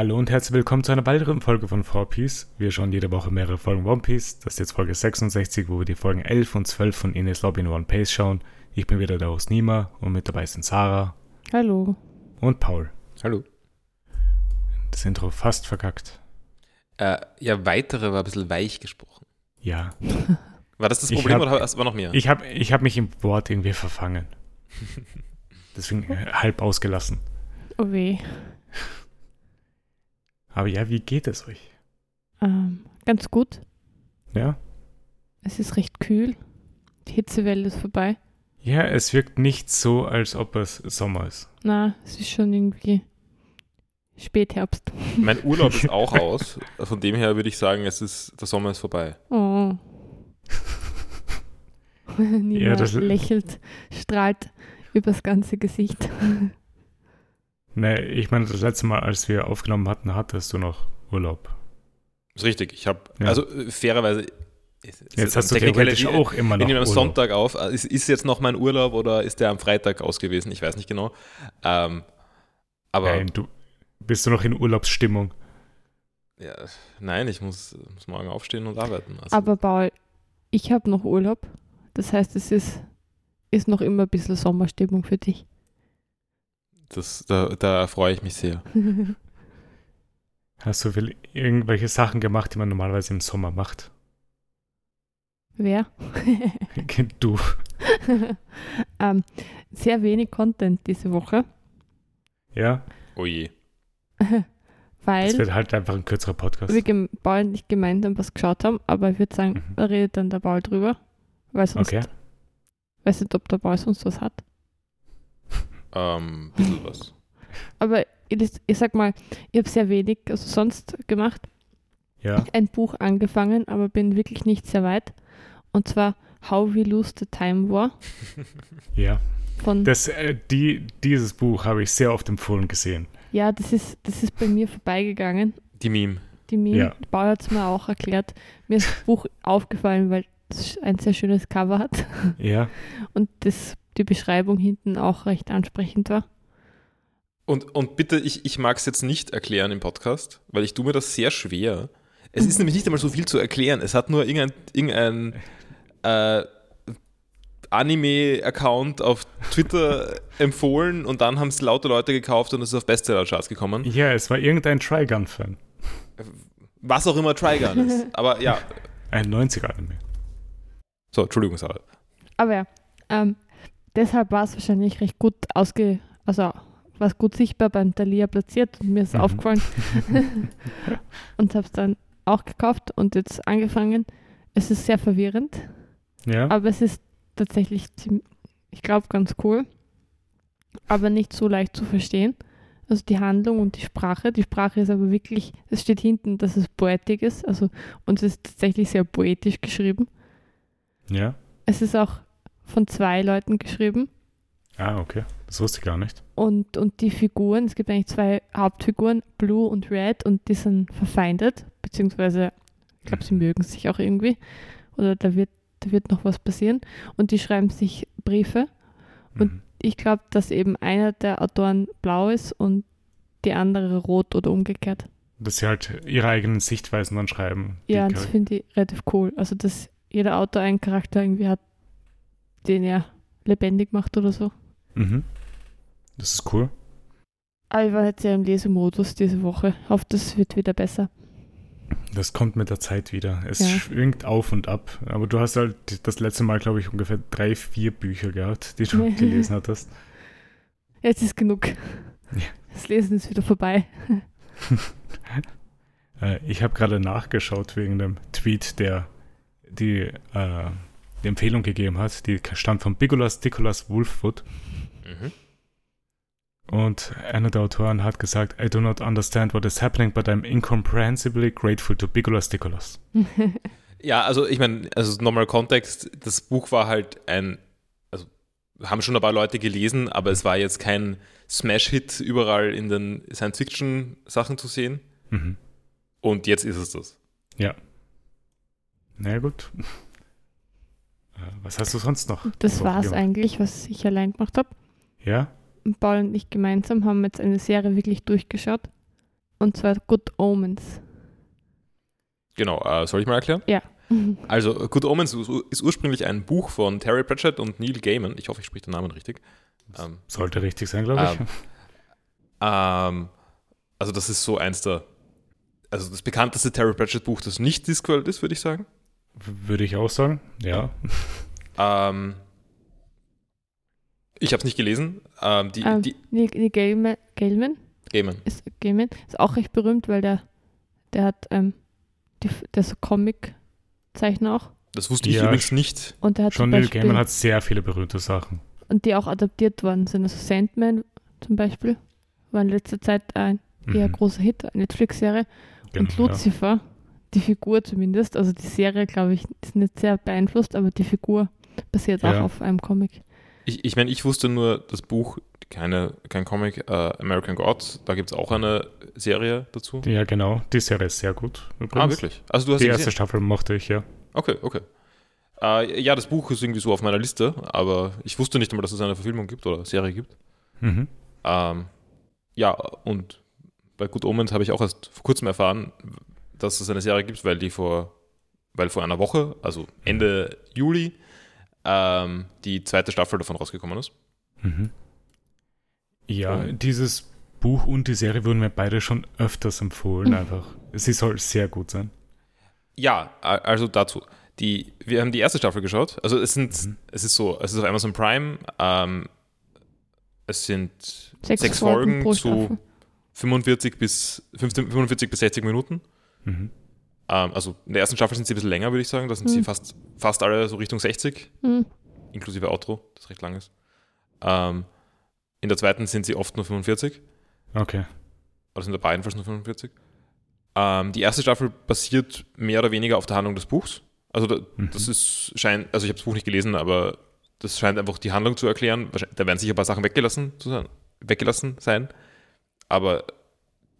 Hallo und herzlich willkommen zu einer weiteren Folge von 4Piece. Wir schauen jede Woche mehrere Folgen One Piece. Das ist jetzt Folge 66, wo wir die Folgen 11 und 12 von Ines Lobby in One Piece schauen. Ich bin wieder der Host Nima und mit dabei sind Sarah Hallo. und Paul. Hallo. Das Intro fast verkackt. Äh, ja, weitere war ein bisschen weich gesprochen. Ja, War das das Problem hab- oder war noch mehr? ich habe ich hab mich im Wort irgendwie verfangen. Deswegen äh, halb ausgelassen. Oh weh. Aber ja, wie geht es euch? Ähm, ganz gut. Ja? Es ist recht kühl. Die Hitzewelle ist vorbei. Ja, es wirkt nicht so, als ob es Sommer ist. Na, es ist schon irgendwie Spätherbst. mein Urlaub ist auch aus. Von dem her würde ich sagen, es ist, der Sommer ist vorbei. Oh. Nina Ja, das- lächelt, strahlt übers ganze Gesicht. Ne, ich meine, das letzte Mal, als wir aufgenommen hatten, hattest du noch Urlaub. Ist richtig. Ich habe, Ja. also äh, fairerweise. ist- ist Jetzt hast du theoretisch auch immer noch nehmen am Urlaub. Sonntag auf. Äh, Ist, ist jetzt noch mein Urlaub oder ist der am Freitag aus gewesen? Ich weiß nicht genau. Ähm, aber Nein, du bist du noch in Urlaubsstimmung. ja, nein, ich muss, muss morgen aufstehen und arbeiten. Also, Aber Paul, ich habe noch Urlaub. Das heißt, es ist, ist noch immer ein bisschen Sommerstimmung für dich. Das, da, da freue ich mich sehr. Hast du will irgendwelche Sachen gemacht, die man normalerweise im Sommer macht? Wer? du. ähm, sehr wenig Content diese Woche, Ja? Oh je. Es weil wird halt einfach ein kürzerer Podcast. wir Paul nicht gemeinsam was geschaut haben, aber ich würde sagen, Mhm. redet dann der Paul drüber, weil sonst, Okay. weiß nicht, ob der Paul sonst was hat. Ähm, bisschen was. Aber ich, ich sag mal, ich habe sehr wenig also sonst gemacht. Ja. Ein Buch angefangen, aber bin wirklich nicht sehr weit. Und zwar How We Lose the Time War Ja. von Das, äh, die, dieses Buch habe ich sehr oft empfohlen gesehen. ja, das ist das ist bei mir vorbeigegangen. Die Meme. Die Meme, Ja. Paul hat es mir auch erklärt. Mir ist das Buch aufgefallen, weil es ein sehr schönes Cover hat Ja. und das, die Beschreibung hinten auch recht ansprechend war. Und, und bitte, ich, ich mag es jetzt nicht erklären im Podcast, weil ich tue mir das sehr schwer. Es ist nämlich nicht einmal so viel zu erklären. Es hat nur irgendein, irgendein äh, Anime-Account auf Twitter empfohlen und dann haben es lauter Leute gekauft und es ist auf Bestseller-Charts gekommen. Ja, es war irgendein Trigun-Fan. Was auch immer Trigun ist. Aber ja. Ein 90er-Anime. So, Entschuldigung, Sarah. Aber ja, ähm, deshalb war es wahrscheinlich recht gut ausge, also war es gut sichtbar beim Thalia platziert und mir ist Mhm. aufgefallen und habe es dann auch gekauft und jetzt angefangen. Es ist sehr verwirrend, Ja. aber es ist tatsächlich, ich glaube, ganz cool, aber nicht so leicht zu verstehen. Also die Handlung und die Sprache. Die Sprache ist aber wirklich, es steht hinten, dass es Poetik ist, also und es ist tatsächlich sehr poetisch geschrieben. Ja. Es ist auch von zwei Leuten geschrieben. Ah, okay. Das wusste ich gar nicht. Und, und die Figuren, es gibt eigentlich zwei Hauptfiguren, Blue und Red, und die sind verfeindet, beziehungsweise, ich glaube, sie mögen sich auch irgendwie. Oder da wird, da wird noch was passieren. Und die schreiben sich Briefe. Und- Mhm. Ich glaube, dass eben einer der Autoren blau ist und die andere rot oder umgekehrt. Dass sie halt ihre eigenen Sichtweisen dann schreiben. Ja, das finde ich relativ cool. Also, dass jeder Autor einen Charakter irgendwie hat, den er lebendig macht oder so. Mhm. Das ist cool. Aber ich war jetzt ja im Lesemodus diese Woche. Ich hoffe, das wird wieder besser. Das kommt mit der Zeit wieder. Es Ja. schwingt auf und ab. Aber du hast halt das letzte Mal, glaube ich, ungefähr drei, vier Bücher gehabt, die du gelesen hattest. Jetzt ist genug. Ja. Das Lesen ist wieder vorbei. Äh, ich habe gerade nachgeschaut wegen dem Tweet, der die, äh, die Empfehlung gegeben hat. Die stammt von Bigolas Nicholas Wolfwood. Mhm. Und einer der Autoren hat gesagt, I do not understand what is happening, but I'm incomprehensibly grateful to Bigolas Nicholas. Ja, also ich meine, also nochmal Kontext, das Buch war halt ein, also haben schon ein paar Leute gelesen, aber es war jetzt kein Smash-Hit überall in den Science-Fiction-Sachen zu sehen. Mhm. Und jetzt ist es das. Na ja, gut. Äh, Was hast du sonst noch? Das war's gemacht? eigentlich, was ich allein gemacht habe. Ja? Paul und ich gemeinsam haben jetzt eine Serie wirklich durchgeschaut. Und zwar Good Omens. Genau, äh, soll ich mal erklären? Ja. Also, Good Omens ist ursprünglich ein Buch von Terry Pratchett und Neil Gaiman. Ich hoffe, ich spreche den Namen richtig. Ähm, Sollte richtig sein, glaube ich. Ähm, ähm, also, das ist so eins der, also das bekannteste Terry Pratchett-Buch, das nicht Discworld ist, würde ich sagen. Würde ich auch sagen, ja. Ähm, ich habe es nicht gelesen. Ähm, die, Ähm, die, Neil Gaiman, Gaiman, Gaiman. ist, Gaiman ist auch recht berühmt, weil der, der hat, ähm, die, der so Comic-Zeichner auch. Das wusste ich Ja, übrigens nicht. Und der hat Schon zum Neil Gaiman hat sehr viele berühmte Sachen. und die auch adaptiert worden sind. Also Sandman zum Beispiel war in letzter Zeit ein eher Mhm, großer Hit, eine Netflix-Serie. genau, und Lucifer, die Figur zumindest, also die Serie, glaube ich, ist nicht sehr beeinflusst, aber die Figur basiert Ja. auch auf einem Comic. Ich, ich meine, ich wusste nur das Buch, keine, kein Comic, äh, American Gods. Da gibt es auch eine Serie dazu. Ja. genau. Die Serie ist sehr gut. Übrigens. Ah, wirklich? Also du hast Die erste gesehen? Staffel mochte ich, ja. Okay, okay. Äh, ja, das Buch ist irgendwie so auf meiner Liste, aber ich wusste nicht einmal, dass es eine Verfilmung gibt oder Serie gibt. Mhm. Ähm, ja, und bei Good Omens habe ich auch erst vor kurzem erfahren, dass es eine Serie gibt, weil die vor, weil vor einer Woche, also Ende Juli, ähm, die zweite Staffel davon rausgekommen ist. Mhm. Ja, Und- dieses Buch und die Serie wurden mir beide schon öfters empfohlen, einfach. Sie soll sehr gut sein. Ja, also dazu. Die, wir haben die erste Staffel geschaut. Also es sind, Mhm. es ist so, es ist auf Amazon Prime. Ähm, es sind Sechs, Sechs Folgen, Folgen pro zu- Staffel. 45 bis 15, 45 bis 60 Minuten. Mhm. Ähm, also in der ersten Staffel sind sie ein bisschen länger, würde ich sagen. Da sind sie Mhm. fast, fast alle so Richtung 60, Hm. inklusive Outro, das recht lang ist. Ähm, in der zweiten sind sie oft nur 45. Okay. Oder sind dabei jedenfalls nur 45. Ähm, die erste Staffel basiert mehr oder weniger auf der Handlung des Buchs. Also da, Mhm. das ist scheint, also ich habe das Buch nicht gelesen, aber das scheint einfach die Handlung zu erklären. Da werden sicher ein paar Sachen weggelassen, zu sein, weggelassen sein, aber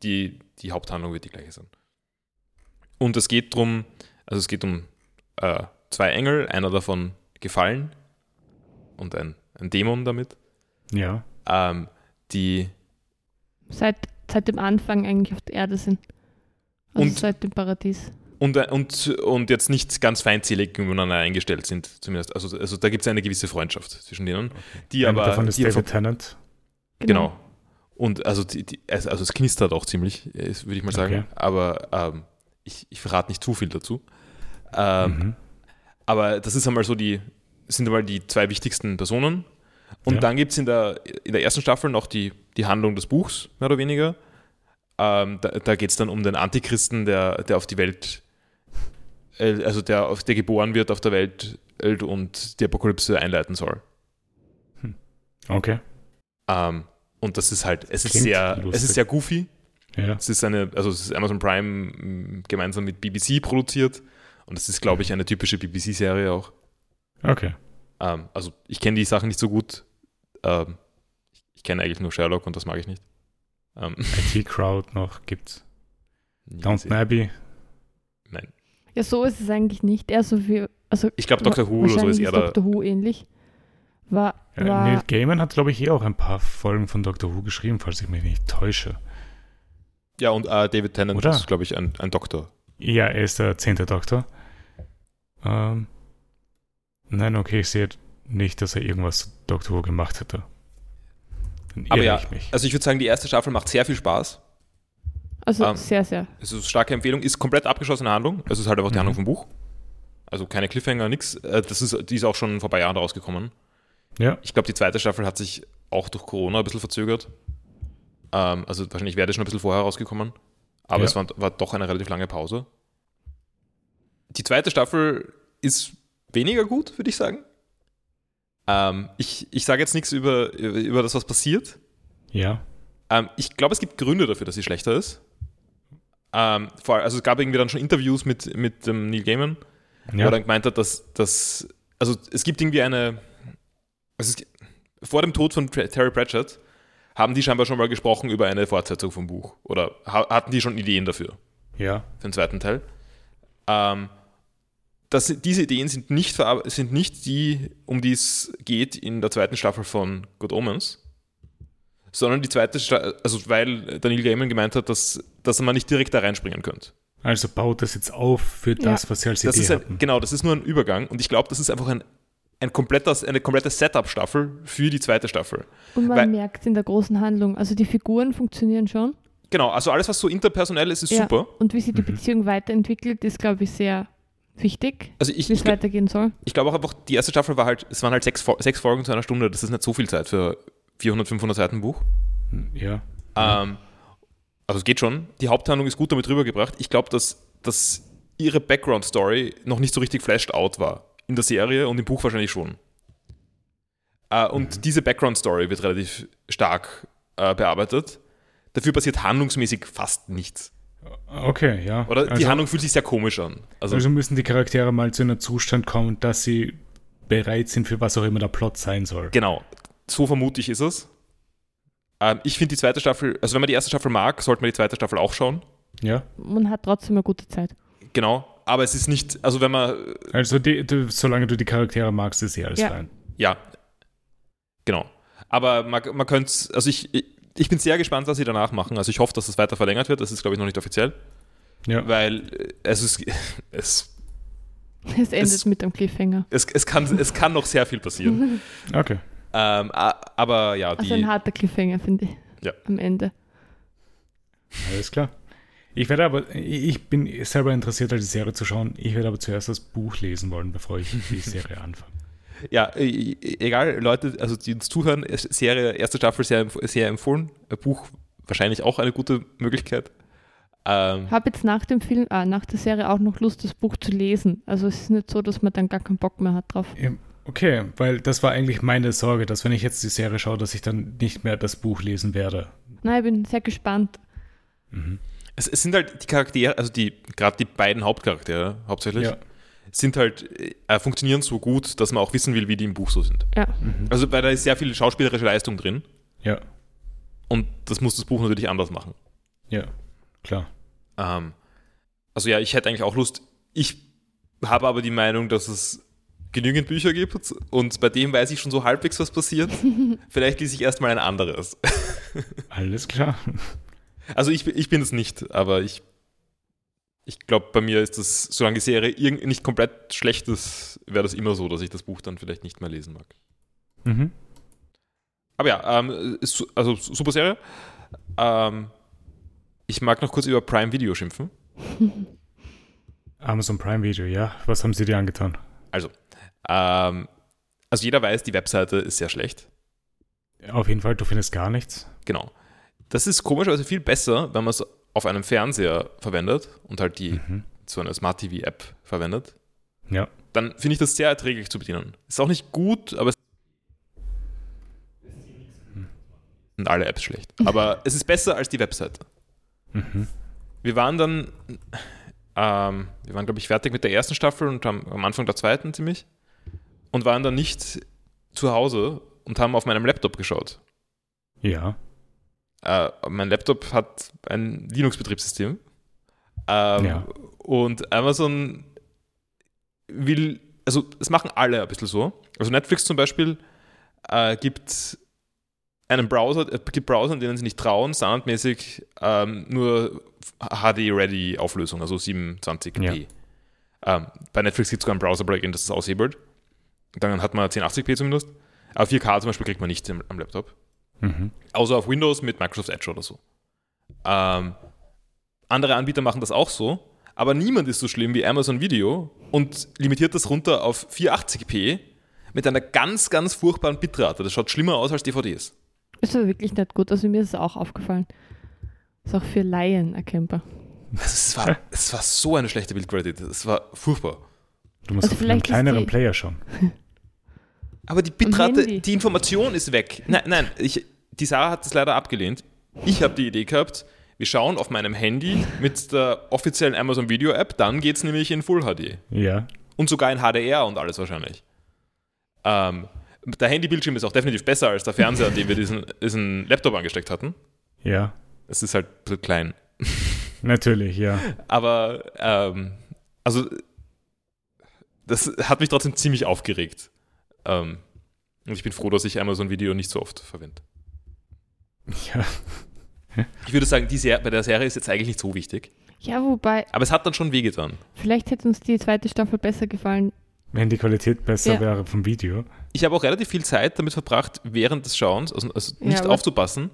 die, die Haupthandlung wird die gleiche sein. Und es geht drum, also es geht um äh, zwei Engel, einer davon gefallen und ein, ein Dämon damit, Ja. ähm, die Seit, seit dem Anfang eigentlich auf der Erde sind. Also Und- seit dem Paradies. Und, äh, und, und jetzt nicht ganz feindselig übereinander eingestellt sind, zumindest. Also, also da gibt es eine gewisse Freundschaft zwischen denen. Die Einer aber. davon ist die David Tennant. Genau. Und also, die, die, also also es knistert auch ziemlich, äh, würde ich mal sagen. Okay. Aber ähm, ich, ich verrate nicht zu viel dazu. Ähm, Mhm. Aber das ist einmal so die, sind einmal die zwei wichtigsten Personen. Und Ja. dann gibt es in der, in der ersten Staffel noch die, die Handlung des Buchs, mehr oder weniger. Ähm, da da geht es dann um den Antichristen, der, der auf die Welt, äh, also der, auf, der geboren wird auf der Welt äh, und die Apokalypse einleiten soll. Okay. Ähm, und das ist halt, es ist sehr, lustig. es ist sehr goofy. Ja. Es ist eine, also es ist Amazon Prime m, gemeinsam mit BBC produziert. Und es ist, glaube ich, eine typische BBC-Serie auch. Okay. Ähm, also ich kenne die Sachen nicht so gut. Ähm, ich kenne eigentlich nur Sherlock und das mag ich nicht. Ähm, IT-Crowd noch gibt's. Downton gesehen. Abbey. Nein. Ja, so ist es eigentlich nicht. Eher so wie, also Ich glaube, Doctor Who oder so ist eher da. Doctor Who ähnlich. War, war Neil Gaiman hat, glaube ich, eh auch ein paar Folgen von Doctor Who geschrieben, falls ich mich nicht täusche. Ja, und äh, David Tennant Oder? ist, glaube ich, ein, ein Doktor. Ja, er ist der zehnte Doktor. Ähm, nein, okay, ich sehe nicht, dass er irgendwas zu Doctor Who gemacht hätte. Dann Aber ja, ich mich. also ich würde sagen, die erste Staffel macht sehr viel Spaß. also ähm, sehr, sehr. Es ist eine starke Empfehlung, ist komplett abgeschlossene Handlung. Es ist halt einfach die Mhm. Handlung vom Buch. Also keine Cliffhanger, nix. Äh, Das ist, die ist auch schon vor ein paar Jahren rausgekommen. Ja, Ich glaube, die zweite Staffel hat sich auch durch Corona ein bisschen verzögert. Ähm, also wahrscheinlich wäre das schon ein bisschen vorher rausgekommen. Aber Ja. es war, war doch eine relativ lange Pause. Die zweite Staffel ist weniger gut, würde ich sagen. Ähm, ich ich sage jetzt nichts über, über, das, was passiert. ja. Ähm, ich glaube, es gibt Gründe dafür, dass sie schlechter ist. Ähm, vor, allem- also es gab irgendwie dann schon Interviews mit, mit dem Neil Gaiman, wo er ja. dann gemeint hat, dass, dass also es gibt irgendwie eine, also es, vor dem Tod von Terry Pratchett haben die scheinbar schon mal gesprochen über eine Fortsetzung vom Buch oder ha hatten die schon Ideen dafür, ja. für den zweiten Teil. Ähm, das, diese Ideen sind nicht, sind nicht die, um die es geht in der zweiten Staffel von Good Omens, sondern die zweite, Sta also weil Daniel Gaiman gemeint hat, dass dass man nicht direkt da reinspringen könnte. Also baut das jetzt auf für das, Ja. was sie als Das Idee ist ein, hatten. genau, das ist nur ein Übergang und ich glaube, das ist einfach ein, ein kompletter, eine komplette Setup-Staffel für die zweite Staffel. Und man Weil- merkt in der großen Handlung, also die Figuren funktionieren schon. Genau, also alles, was so interpersonell ist, ist Ja. super. Und wie sich die Mhm. Beziehung weiterentwickelt, ist, glaube ich, sehr wichtig, Also ich, wie ich, es weitergehen soll. ich glaube auch einfach, die erste Staffel war halt, es waren halt sechs, sechs Folgen zu einer Stunde, das ist nicht so viel Zeit für 400, 500 Seiten Buch. Ja. Ähm, also es geht schon. Die Haupthandlung ist gut damit rübergebracht. Ich glaube, dass, dass ihre Background-Story noch nicht so richtig flashed out war. In der Serie und im Buch wahrscheinlich schon. Äh, und diese Background-Story wird relativ stark äh, bearbeitet. Dafür passiert handlungsmäßig fast nichts. Okay, ja. Oder die also, Handlung fühlt sich sehr komisch an. Also, also müssen die Charaktere mal zu einem Zustand kommen, dass sie bereit sind für was auch immer der Plot sein soll. genau, so vermute ich ist es. Ähm, ich finde die zweite Staffel, also wenn man die erste Staffel mag, sollte man die zweite Staffel auch schauen. Ja. Man hat trotzdem eine gute Zeit. Genau. Aber es ist nicht, also wenn man Also die, du, solange du die Charaktere magst, ist eh alles Ja. fein. Ja, genau. Aber man, man könnte, also ich, ich- ich bin sehr gespannt, was sie danach machen. Also ich hoffe, dass es weiter verlängert wird. Das ist, glaube ich, noch nicht offiziell, Ja. weil äh, es ist, es, Es endet Es- mit einem Cliffhanger. es, es, kann, es kann noch sehr viel passieren. Okay. ähm, aber ja, Also die, ein harter Cliffhanger, finde ich. Ja. Am Ende. Alles klar. Ich werde aber, ich bin selber interessiert, die Serie zu schauen. Ich werde aber zuerst das Buch lesen wollen, bevor ich die Serie anfange. ja, e- e- egal, Leute, also die uns zuhören, Serie, erste Staffel sehr, sehr empfohlen. Äh, Buch wahrscheinlich auch eine gute Möglichkeit. Ähm, Habe jetzt nach dem Film, ah, nach der Serie auch noch Lust, das Buch zu lesen. Also es ist nicht so, dass man dann gar keinen Bock mehr hat drauf. Okay, weil das war eigentlich meine Sorge, dass wenn ich jetzt die Serie schaue, dass ich dann nicht mehr das Buch lesen werde. Nein, ich bin sehr gespannt. Mhm. Es, es sind halt die Charaktere, also die, gerade die beiden Hauptcharaktere hauptsächlich, Ja. sind halt, äh, funktionieren so gut, dass man auch wissen will, wie die im Buch so sind. Ja. Mhm. Also, weil da ist sehr viel schauspielerische Leistung drin Ja, und das muss das Buch natürlich anders machen. ja, klar. Ähm, also, ja, ich hätte eigentlich auch Lust. Ich habe aber die Meinung, dass es genügend Bücher gibt und bei dem weiß ich schon so halbwegs, was passiert. Vielleicht lese ich erstmal ein anderes. Alles klar. Also, ich, ich bin es nicht, aber ich, ich glaube, bei mir ist das, solange die Serie irgend nicht komplett schlecht ist, wäre das immer so, dass ich das Buch dann vielleicht nicht mehr lesen mag. Mhm. Aber ja, ähm, ist, also su- super Serie. Ähm, ich mag noch kurz über Prime Video schimpfen. Amazon Prime Video, ja. Was haben sie dir angetan? Ähm, also jeder weiß, die Webseite ist sehr schlecht. Auf jeden Fall, du findest gar nichts. Genau. Das ist komischerweise viel besser, wenn man es auf einem Fernseher verwendet und halt die Mhm. so eine Smart TV App verwendet. Ja. Dann finde ich das sehr erträglich zu bedienen. Ist auch nicht gut, aber es sind alle Apps schlecht. Aber es ist besser als die Webseite. Mhm. Wir waren dann, ähm, wir waren, glaube ich, fertig mit der ersten Staffel und haben am Anfang der zweiten ziemlich und waren dann nicht zu Hause und haben auf meinem Laptop geschaut. Ja. Äh, mein Laptop hat ein Linux-Betriebssystem. Ähm, Ja. Und Amazon will, also es machen alle ein bisschen so. Also Netflix zum Beispiel äh, gibt einen Browser, äh, gibt Browser, denen sie nicht trauen, standardmäßig ähm, nur HD-Ready-Auflösung, also 27p. Ähm, bei Netflix gibt es sogar ein Browser-Plugin, das das aushebelt. Dann hat man 1080p zumindest. Aber 4K zum Beispiel kriegt man nicht am Laptop. Mhm. Außer auf Windows mit Microsoft Edge oder so. Ähm, andere Anbieter machen das auch so, aber niemand ist so schlimm wie Amazon Video und limitiert das runter auf 480p mit einer ganz, ganz furchtbaren Bitrate. Das schaut schlimmer aus als DVDs. Ist aber wirklich nicht gut. Also mir ist es auch aufgefallen. Ist auch für Laien erkennbar. Es, war, es war so eine schlechte Bildqualität. Es war furchtbar. Du musst Also auf einem ist kleineren die- Player schauen. Aber die Bitrate, die Information ist weg. Nein, nein, ich, die Sarah hat das leider abgelehnt. Ich habe die Idee gehabt, wir schauen auf meinem Handy mit der offiziellen Amazon Video App, dann geht es nämlich in Full HD. Ja. Und sogar in HDR und alles wahrscheinlich. Ähm, der Handybildschirm ist auch definitiv besser als der Fernseher, an dem wir diesen, diesen Laptop angesteckt hatten. Ja. Es ist halt bisschen klein. Natürlich, ja. Aber, ähm, also, das hat mich trotzdem ziemlich aufgeregt. Ähm, und ich bin froh, dass ich Amazon Video nicht so oft verwende. Ja. Ich würde sagen, die Ser bei der Serie ist jetzt eigentlich nicht so wichtig. Ja, wobei, Aber es hat dann schon wehgetan. vielleicht hätte uns die zweite Staffel besser gefallen. Wenn die Qualität besser Ja. wäre vom Video. Ich habe auch relativ viel Zeit damit verbracht, während des Schauens, also, also Ja, nicht aber- aufzupassen,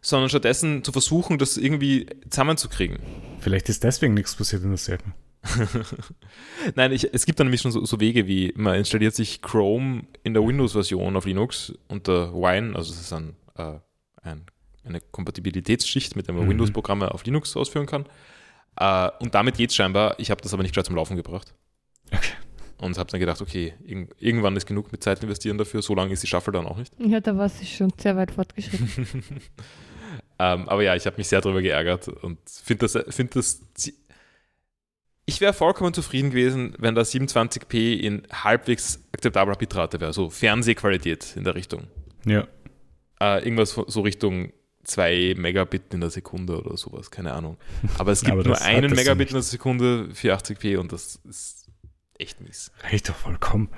sondern stattdessen zu versuchen, das irgendwie zusammenzukriegen. Vielleicht ist deswegen nichts passiert in der Serie. Nein, ich, es gibt dann nämlich schon so, so Wege wie, man installiert sich Chrome in der Windows-Version auf Linux unter Wine, also es ist ein, äh, ein, eine Kompatibilitätsschicht, mit der man Mhm. Windows-Programme auf Linux ausführen kann. Äh, und damit geht es scheinbar. Ich habe das aber nicht gleich zum Laufen gebracht. Okay. Und habe dann gedacht, okay, irg irgendwann ist genug mit Zeit investieren dafür, so lange ist die Staffel dann auch nicht. Ja, da war sie schon sehr weit fortgeschritten. Ähm, aber ja, ich habe mich sehr darüber geärgert und finde das, find das. Ich wäre vollkommen zufrieden gewesen, wenn da 27p in halbwegs akzeptabler Bitrate wäre, so Fernsehqualität in der Richtung. Ja. Äh, irgendwas so- Richtung 2 Megabit in der Sekunde oder sowas, keine Ahnung. Aber es gibt Aber nur einen Megabit in der Sekunde für 80p und das ist echt mies. Reicht doch vollkommen.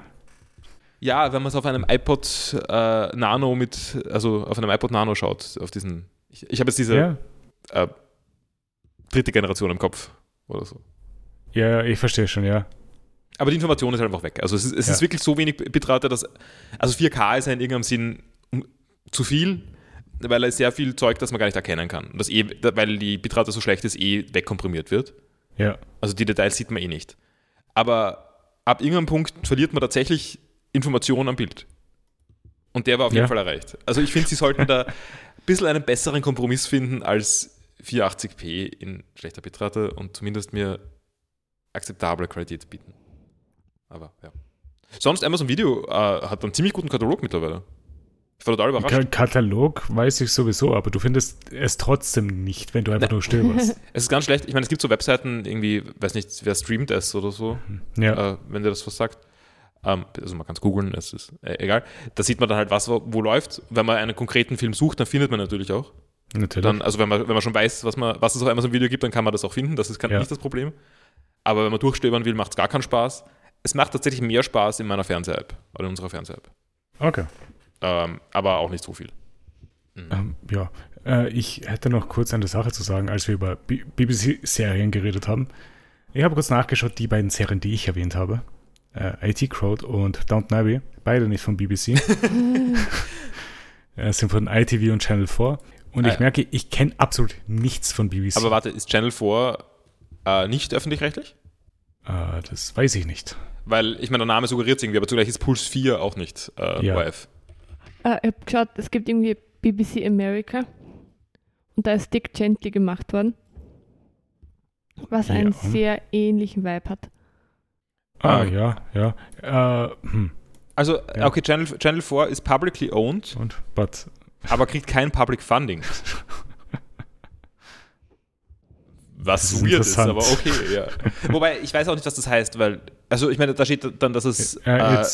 Ja, wenn man es auf einem iPod äh, Nano mit, also auf einem iPod Nano schaut, auf diesen. Ich, ich habe jetzt diese Ja. äh, dritte Generation im Kopf oder so. Ja, ich verstehe schon, ja. Aber die Information ist halt einfach weg. Also es ist, es Ja. ist wirklich so wenig Bitrate, dass. Also 4K ist ja in irgendeinem Sinn um- zu viel, weil es sehr viel Zeug, das man gar nicht erkennen kann. Das eh, weil die Bitrate so schlecht ist, eh wegkomprimiert wird. Ja. Also die Details sieht man eh nicht. Aber ab irgendeinem Punkt verliert man tatsächlich Informationen am Bild. Und der war auf jeden Ja. Fall erreicht. Also ich finde, sie sollten da ein bisschen einen besseren Kompromiss finden als 480p in schlechter Bitrate und zumindest mir akzeptable Qualität bieten. Aber ja. Sonst Amazon Video äh, hat einen ziemlich guten Katalog mittlerweile. Ich war total überrascht. Ka Katalog weiß ich sowieso, aber du findest es trotzdem nicht, wenn du einfach nur stöberst. Es ist ganz schlecht. Ich meine, es gibt so Webseiten, irgendwie, weiß nicht, wer streamt es oder so. ja. äh, wenn dir das was sagt. Ähm, also man kann es googeln, es ist äh, egal. Da sieht man dann halt, was wo, wo läuft. Wenn man einen konkreten Film sucht, dann findet man natürlich auch. natürlich. Dann, also wenn man, wenn man schon weiß, was, man, was es auf Amazon Video gibt, dann kann man das auch finden. Das ist kein, Ja. nicht das Problem. Aber wenn man durchstöbern will, macht es gar keinen Spaß. Es macht tatsächlich mehr Spaß in meiner Fernseh-App oder in unserer Fernseh-App. okay. Ähm, aber auch nicht so viel. Ähm, ja, äh, ich hätte noch kurz eine Sache zu sagen, als wir über BBC-Serien geredet haben. Ich habe kurz nachgeschaut, die beiden Serien, die ich erwähnt habe. Äh, IT Crowd und Downton Abbey, beide nicht von BBC. äh, sind von ITV und Channel 4. Und Ah, ich ja. merke, ich kenne absolut nichts von BBC. Aber warte, ist Channel 4 äh, nicht öffentlich-rechtlich? Äh, das weiß ich nicht. Weil, ich meine, der Name suggeriert es irgendwie, aber zugleich ist Puls 4 auch nicht äh, Ja. ORF. äh, ich habe geschaut, es gibt irgendwie BBC America und da ist Dick Gently gemacht worden, was einen Ja. sehr ähnlichen Vibe hat. Ah, Ah. ja, ja. Äh, hm. Also, Ja. okay, Channel, Channel 4 ist publicly owned, Und, but, aber kriegt kein Public Funding. Was Das ist weird ist, aber okay, ja. Wobei, ich weiß auch nicht, was das heißt, weil, also ich meine, da steht dann, dass es äh, äh,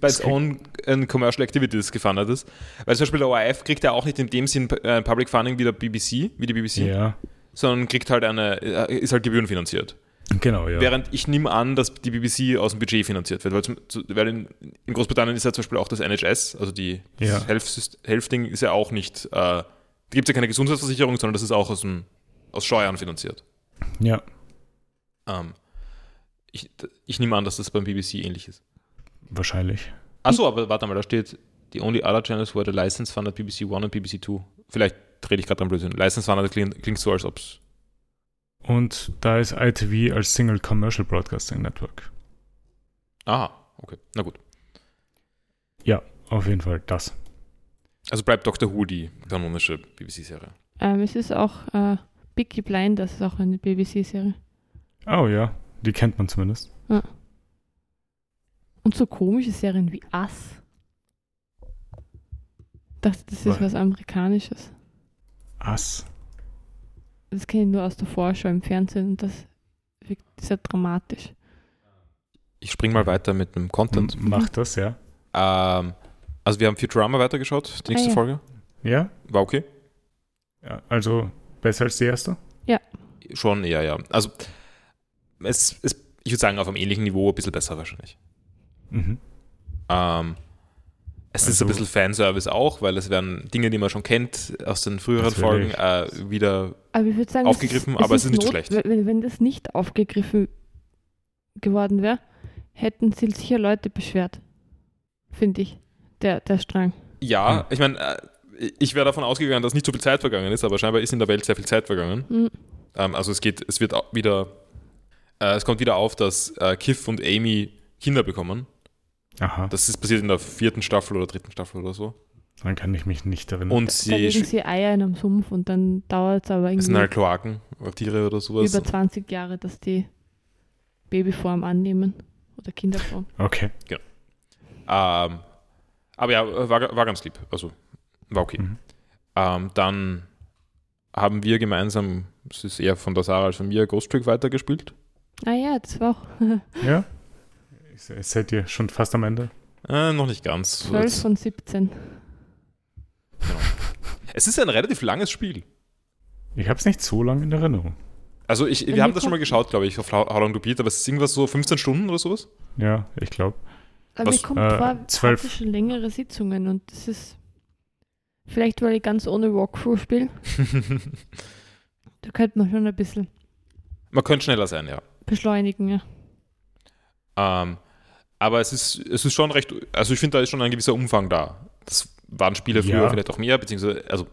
bei its own and commercial activities gefundet ist. Weil zum Beispiel der ORF kriegt ja auch nicht in dem Sinn äh, Public Funding wie der BBC, wie die BBC, ja, sondern kriegt halt eine, äh, ist halt gebührenfinanziert. genau, ja. Während ich nehme an, dass die BBC aus dem Budget finanziert wird, weil, zum, zu, weil in, in Großbritannien ist ja zum Beispiel auch das NHS, also die Ja. Health, Health Ding ist ja auch nicht, äh, da gibt es ja keine Gesundheitsversicherung, sondern das ist auch aus, dem, aus Steuern finanziert. ja. Ähm, ich, ich nehme an, dass das beim BBC ähnlich ist. Wahrscheinlich. Achso, aber warte mal, da steht, the only other channels were the license funded BBC One und BBC Two. Vielleicht rede ich gerade am Blödsinn. License funded klingt, klingt so, als ob es. Und da ist ITV als Single Commercial Broadcasting Network. Aha, okay, na gut. Ja, auf jeden Fall das. Also bleibt Doctor Who die kanonische BBC-Serie. Ähm, es ist auch äh, Peaky Blinders, ist auch eine BBC-Serie. Oh ja, die kennt man zumindest. Und so komische Serien wie Us. dachte, das ist Was? was Amerikanisches. Ass. Das kenne ich nur aus der Vorschau im Fernsehen und das wirkt sehr dramatisch. Ich springe mal weiter mit einem Content. M- Macht das, ja. Ähm, also wir haben Futurama weitergeschaut, die nächste Ah, ja. Folge. Ja? War okay. ja. Also besser als die erste? Schon eher, ja. Also es, es, ich würde sagen, auf einem ähnlichen Niveau ein bisschen besser wahrscheinlich. Mhm. Ähm, Es ist Also- ein bisschen Fanservice auch, weil es werden Dinge, die man schon kennt aus den früheren Folgen, äh, wieder. Aber ich würde sagen, Aufgegriffen, aber es ist nicht so not- schlecht. Wenn, wenn das nicht aufgegriffen geworden wäre, hätten sich sicher Leute beschwert. Finde ich. Der, der Strang. Ja, Hm. ich meine, äh, ich wäre davon ausgegangen, dass nicht so viel Zeit vergangen ist, aber scheinbar ist in der Welt sehr viel Zeit vergangen. Mhm. Ähm, also es geht, es wird auch wieder, äh, es kommt wieder auf, dass äh, Kiff und Amy Kinder bekommen. Aha, Das ist passiert in der vierten Staffel oder dritten Staffel oder so. dann kann ich mich nicht erinnern. Und Da sie legen sch- sie Eier in einem Sumpf und dann dauert es aber irgendwie sind halt Kloaken oder Tiere oder sowas. über 20 Jahre, dass die Babyform annehmen. Oder Kinderform. okay. Ähm, aber ja, war, war ganz lieb. Also war okay. Mhm. Ähm, dann haben wir gemeinsam, es ist eher von der Sarah als von mir, Ghost Trick weitergespielt. Ah ja, das war auch Ja. Se- Seid ihr schon fast am Ende? Äh, noch nicht ganz. So 12 jetzt- von 17. Es ist ein relativ langes Spiel. Ich habe es nicht so lange in Erinnerung. Also ich, wir haben das schon mal geschaut, glaube ich, auf How Long to Beat, aber es ist irgendwas so 15 Stunden oder sowas. Ja, ich glaube. Aber Was? ich kommt Äh, vor, zwölf. hatte schon längere Sitzungen und das ist vielleicht, weil ich ganz ohne Walkthrough spiele. Da könnte man schon ein bisschen Man könnte schneller sein, ja. beschleunigen. Ja. Ähm, aber es ist, es ist schon recht, also ich finde, da ist schon ein gewisser Umfang da. Das waren Spiele früher Ja. vielleicht auch mehr, beziehungsweise, also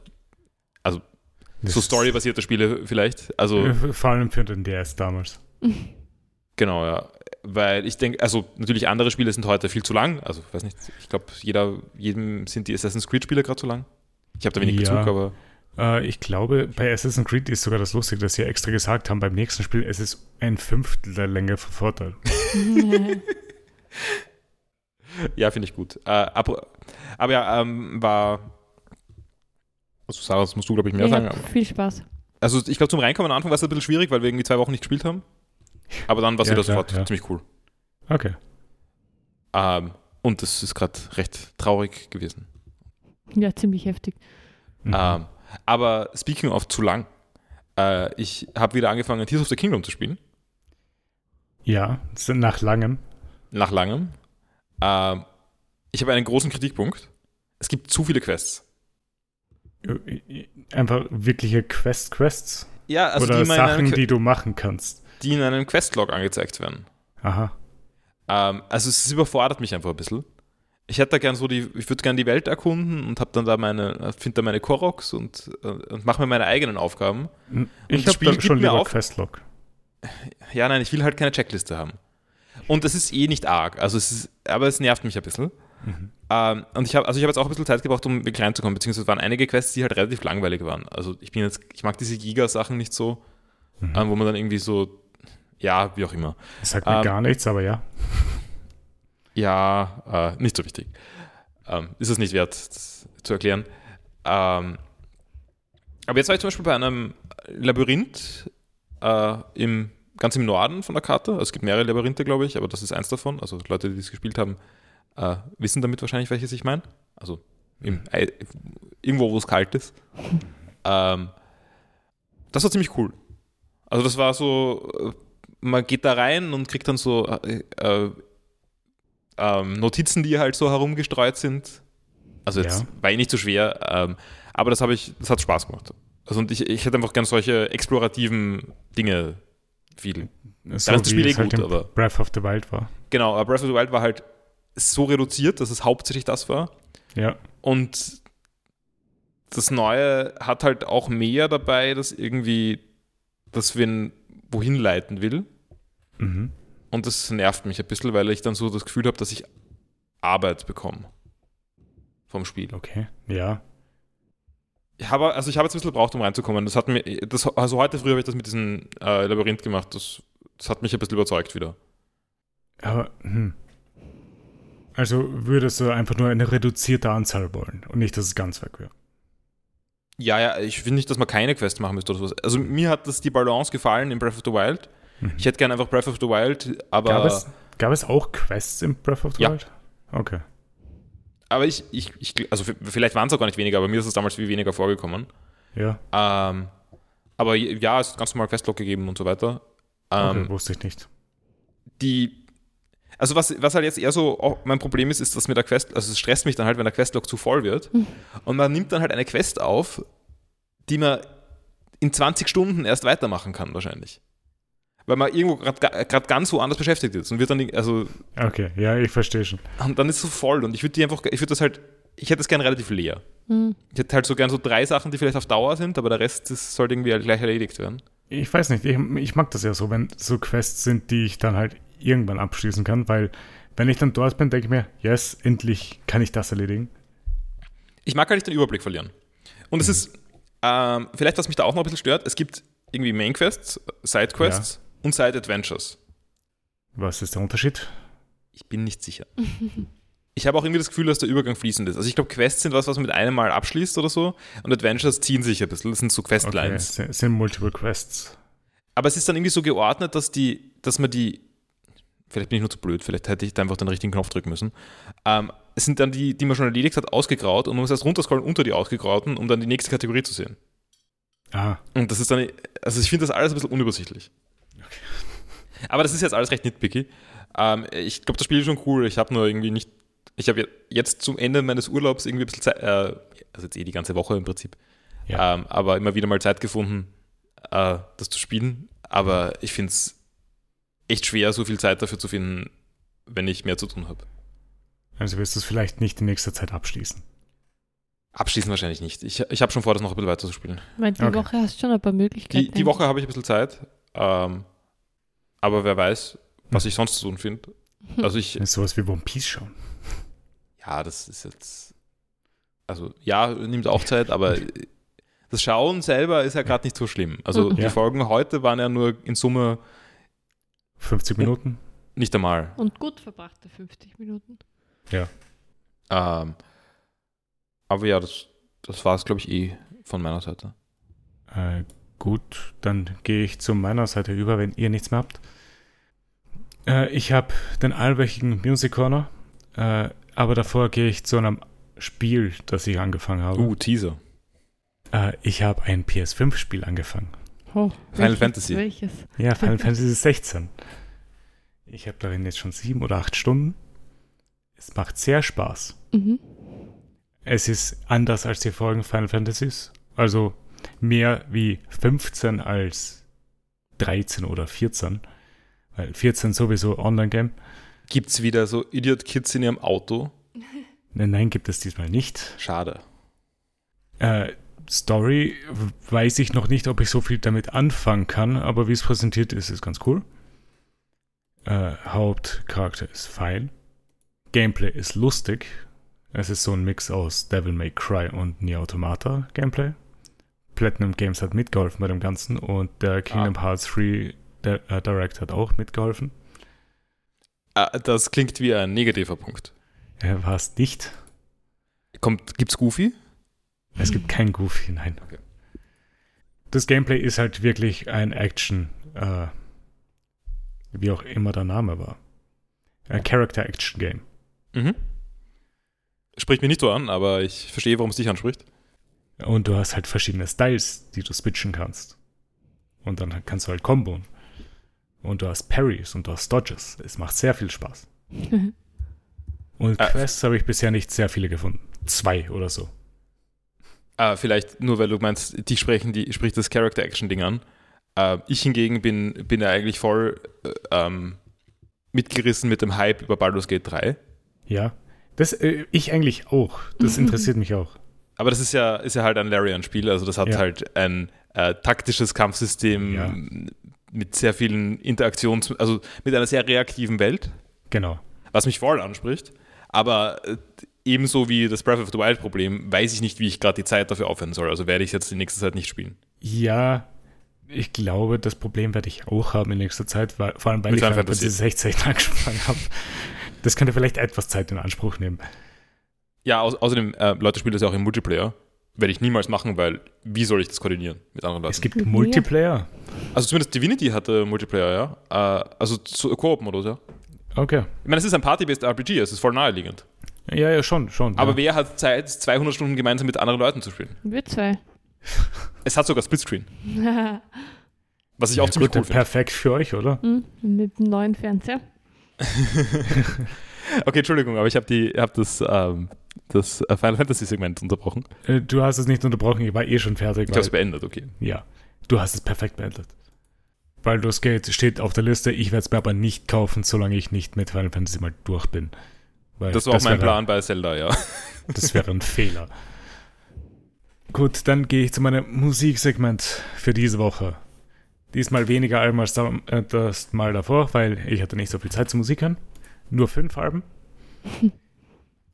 Das so storybasierte Spiele vielleicht. Also Äh, Vor allem für den DS damals. genau, ja. Weil ich denke, also natürlich andere Spiele sind heute viel zu lang. Also weiß nicht, ich glaube, jeder, jedem sind die Assassin's Creed-Spiele gerade zu lang. Ich habe da wenig Ja. Bezug, aber Äh, ich glaube, bei Assassin's Creed ist sogar das Lustige, dass sie extra gesagt haben, beim nächsten Spiel, es ist ein Fünftel der Länge von Vorteil. ja, finde ich gut. Äh, aber, aber ja, ähm, war. Also Sarah, das musst du, glaube ich, mehr ich sagen. aber- viel Spaß. Also ich glaube, zum Reinkommen am Anfang war es ein bisschen schwierig, weil wir irgendwie zwei Wochen nicht gespielt haben. Aber dann war es Ja, wieder klar, sofort ja. ziemlich cool. Okay. Ähm, und das ist gerade recht traurig gewesen. Ja, ziemlich heftig. Mhm. Ähm, aber speaking of zu lang, äh, ich habe wieder angefangen, Tears of the Kingdom zu spielen. ja, nach langem. Nach langem. Ähm, ich habe einen großen Kritikpunkt. Es gibt zu viele Quests. Einfach wirkliche Quest-Quests. Ja, also Oder die, einem, Sachen, die du machen kannst. die in einem Questlog angezeigt werden. Aha. Ähm, also es überfordert mich einfach ein bisschen. Ich hätte da gern so die, ich würde gern die Welt erkunden und habe dann da meine, finde da meine Koroks und, äh, und mache mir meine eigenen Aufgaben. Ich das habe Spiel da gibt schon lieber auf- Questlog. Ja, nein, ich will halt keine Checkliste haben. Und das ist eh nicht arg. Also es ist, aber es nervt mich ein bisschen. Mhm. Ähm, und ich habe, also ich habe jetzt auch ein bisschen Zeit gebraucht, um wirklich reinzukommen, beziehungsweise es waren einige Quests, die halt relativ langweilig waren. Also ich bin jetzt, ich mag diese Giga-Sachen nicht so, Mhm. ähm, wo man dann irgendwie so, ja, wie auch immer. Das sagt mir ähm, gar nichts, aber ja. Ja, äh, nicht so wichtig. Ähm, ist es nicht wert, zu erklären. Ähm, aber jetzt war ich zum Beispiel bei einem Labyrinth äh, im, ganz im Norden von der Karte. Also es gibt mehrere Labyrinthe, glaube ich, aber das ist eins davon. Also Leute, die das gespielt haben, äh, wissen damit wahrscheinlich, welches ich meine. Also im, Ei- irgendwo, wo es kalt ist. Ähm, das war ziemlich cool. Also das war so, äh, man geht da rein und kriegt dann so äh, äh, ähm, Notizen, die halt so herumgestreut sind. Also jetzt Ja. war eh nicht so schwer, ähm, aber das habe ich, das hat Spaß gemacht. Also und ich, ich hätte einfach gern solche explorativen Dinge viel. So das wie Spiel eh es halt gut, in aber- Breath of the Wild war. Genau, aber Breath of the Wild war halt so reduziert, dass es hauptsächlich das war. Ja. Und das Neue hat halt auch mehr dabei, dass irgendwie das wen wohin leiten will. Mhm. Und das nervt mich ein bisschen, weil ich dann so das Gefühl habe, dass ich Arbeit bekomme vom Spiel. Okay. Ja. Ich habe, also ich habe jetzt ein bisschen gebraucht, um reinzukommen. Das hat mir, das, also heute früh habe ich das mit diesem äh, Labyrinth gemacht. Das, das hat mich ein bisschen überzeugt wieder. Aber, hm. Also würdest du einfach nur eine reduzierte Anzahl wollen und nicht, dass es ganz weg wäre. Ja, ja, ich finde nicht, dass man keine Quest machen müsste oder sowas. Also mir hat das die Balance gefallen in Breath of the Wild. Mhm. Ich hätte gerne einfach Breath of the Wild, aber, Gab es, gab es auch Quests in Breath of the Ja. Wild? Okay. aber ich, ich, ich also vielleicht waren es auch gar nicht weniger, aber mir ist es damals viel weniger vorgekommen. Ja. Ähm, aber ja, es hat ganz normal Questlog gegeben und so weiter. Ähm, Okay, wusste ich nicht. die, Also was, was halt jetzt eher so auch mein Problem ist, ist, dass mir der Quest, also es stresst mich dann halt, wenn der Questlog zu voll wird. Mhm. Und man nimmt dann halt eine Quest auf, die man in 20 Stunden erst weitermachen kann wahrscheinlich. Weil man irgendwo gerade ganz woanders beschäftigt ist und wird dann, also, Okay, ja, ich verstehe schon. und dann ist es so voll und ich würde die einfach, ich würde das halt, ich hätte es gern relativ leer. Hm. Ich hätte halt so gern so drei Sachen, die vielleicht auf Dauer sind, aber der Rest das sollte irgendwie halt gleich erledigt werden. Ich weiß nicht, ich, ich mag das ja so, wenn so Quests sind, die ich dann halt irgendwann abschließen kann, weil wenn ich dann dort bin, denke ich mir, yes, endlich kann ich das erledigen. Ich mag halt nicht den Überblick verlieren. Und es ist, ähm, vielleicht was mich da auch noch ein bisschen stört, es gibt irgendwie Main Quests, Side Quests und Side Adventures. Was ist der Unterschied? Ich bin nicht sicher. Ich habe auch irgendwie das Gefühl, dass der Übergang fließend ist. Also ich glaube, Quests sind was, was man mit einem Mal abschließt oder so. Und Adventures ziehen sich ein bisschen. Das sind so Okay, Questlines. es sind Multiple Quests. Aber es ist dann irgendwie so geordnet, dass die, dass man die. Vielleicht bin ich nur zu blöd, vielleicht hätte ich da einfach den richtigen Knopf drücken müssen. Ähm, es sind dann die, die man schon erledigt hat, ausgegraut und man muss erst runterscrollen unter die ausgegrauten, um dann die nächste Kategorie zu sehen. Ah, Und das ist dann, also ich finde das alles ein bisschen unübersichtlich. Aber das ist jetzt alles recht nitpicky. Ähm, ich glaube, das Spiel ist schon cool. Ich habe nur irgendwie nicht, ich habe jetzt zum Ende meines Urlaubs irgendwie ein bisschen Zeit, äh, also jetzt eh die ganze Woche im Prinzip, Ja. ähm, aber immer wieder mal Zeit gefunden, äh, das zu spielen. Aber ich finde es echt schwer, so viel Zeit dafür zu finden, wenn ich mehr zu tun habe. also wirst du es vielleicht nicht in nächster Zeit abschließen. Abschließen wahrscheinlich nicht. Ich, ich habe schon vor, das noch ein bisschen weiter zu spielen. Weil die Okay. Woche hast du schon ein paar Möglichkeiten. Die, die Woche habe ich ein bisschen Zeit, ähm, aber wer weiß, was ich sonst zu tun finde. Also ich, Das ist sowas wie One Piece schauen. ja, das ist jetzt, also ja, nimmt auch Zeit, aber das Schauen selber ist ja gerade nicht so schlimm. Also die Ja. Folgen heute waren ja nur in Summe 50 Minuten? nicht einmal. Und gut verbrachte 50 Minuten. Ähm, aber ja, das, das war es, glaube ich, eh von meiner Seite. Äh, gut, dann gehe ich zu meiner Seite über, wenn ihr nichts mehr habt. Äh, ich habe den allwöchigen Music Corner, äh, aber davor gehe ich zu einem Spiel, das ich angefangen habe. Uh, Teaser. Äh, ich habe ein PS5-Spiel angefangen. Oh, Final welches- Fantasy. Welches? Ja, Final Fantasy 16. Ich habe darin jetzt schon sieben oder acht Stunden. Es macht sehr Spaß. Mhm. Es ist anders als die vorigen Final Fantasies. Also mehr wie 15 als 13 oder 14. Weil 14 sowieso Online-Game. Gibt es wieder so Idiot-Kids in ihrem Auto? Nein, nein, gibt es diesmal nicht. Schade. Äh, Story weiß ich noch nicht, ob ich so viel damit anfangen kann, aber wie es präsentiert ist, ist ganz cool. Äh, Hauptcharakter ist fein. Gameplay ist lustig. Es ist so ein Mix aus Devil May Cry und Nier Automata Gameplay. Platinum Games hat mitgeholfen bei dem Ganzen und der Kingdom Hearts 3 der, äh, Direct hat auch mitgeholfen. Ah, das klingt wie ein negativer Punkt. Er war es nicht. Kommt, gibt's Goofy? Es gibt kein Goofy, nein. Okay. Das Gameplay ist halt wirklich ein Action, äh, wie auch immer der Name war. Ein Character-Action-Game. Mhm. Spricht mich nicht so an, aber ich verstehe, warum es dich anspricht. Und du hast halt verschiedene Styles, die du switchen kannst. Und dann kannst du halt komboen. Und du hast Parries und du hast Dodges. Es macht sehr viel Spaß. Und Äh, Quests habe ich bisher nicht sehr viele gefunden. Zwei oder so. Ah, vielleicht nur, weil du meinst, dich sprechen, die spricht das Character-Action-Ding an. Äh, ich hingegen bin, bin ja eigentlich voll äh, ähm, mitgerissen mit dem Hype über Baldur's Gate 3. Ja. Das, äh, ich eigentlich auch. Das interessiert mich auch. Aber das ist ja, ist ja halt ein Larian-Spiel, also das hat Ja. halt ein äh, taktisches Kampfsystem Ja. mit sehr vielen Interaktions-, also mit einer sehr reaktiven Welt, Genau. was mich voll anspricht. Aber äh, ebenso wie das Breath of the Wild-Problem, weiß ich nicht, wie ich gerade die Zeit dafür aufwenden soll. Also werde ich jetzt die nächste Zeit nicht spielen. Ja, ich glaube, das Problem werde ich auch haben in nächster Zeit, weil, vor allem weil Mit ich Final Fantasy. Fantasy 16 angefangen habe. Das könnte vielleicht etwas Zeit in Anspruch nehmen. Ja, au außerdem, äh, Leute spielen das ja auch im Multiplayer. Werde ich niemals machen, weil wie soll ich das koordinieren mit anderen Leuten? Es gibt? Multiplayer. also zumindest Divinity hatte Multiplayer, ja. Äh, also so Koop-Modus, ja. Okay. Ich meine, es ist ein Party-based RPG, es ist voll naheliegend. Ja, ja, schon, schon. Aber ja. wer hat Zeit, 200 Stunden gemeinsam mit anderen Leuten zu spielen? Wir zwei. Es hat sogar Splitscreen, was ich auch ja, ziemlich gut, cool finde. Perfekt für euch, oder? Hm, Mit dem neuen Fernseher. okay, Entschuldigung, aber ich habe hab das, ähm, das Final Fantasy Segment unterbrochen. Äh, du hast es nicht unterbrochen, ich war eh schon fertig. Ich habe es beendet, okay. Ja, du hast es perfekt beendet. Baldur's Gate steht auf der Liste, ich werde es mir aber nicht kaufen, solange ich nicht mit Final Fantasy mal durch bin. Weil das war das auch mein wäre, Plan bei Zelda, ja. Das wäre ein Fehler. Gut, dann gehe ich zu meinem Musiksegment für diese Woche. Diesmal weniger Alben als äh, das Mal davor, weil ich hatte nicht so viel Zeit zu Musik hören. Nur fünf Alben.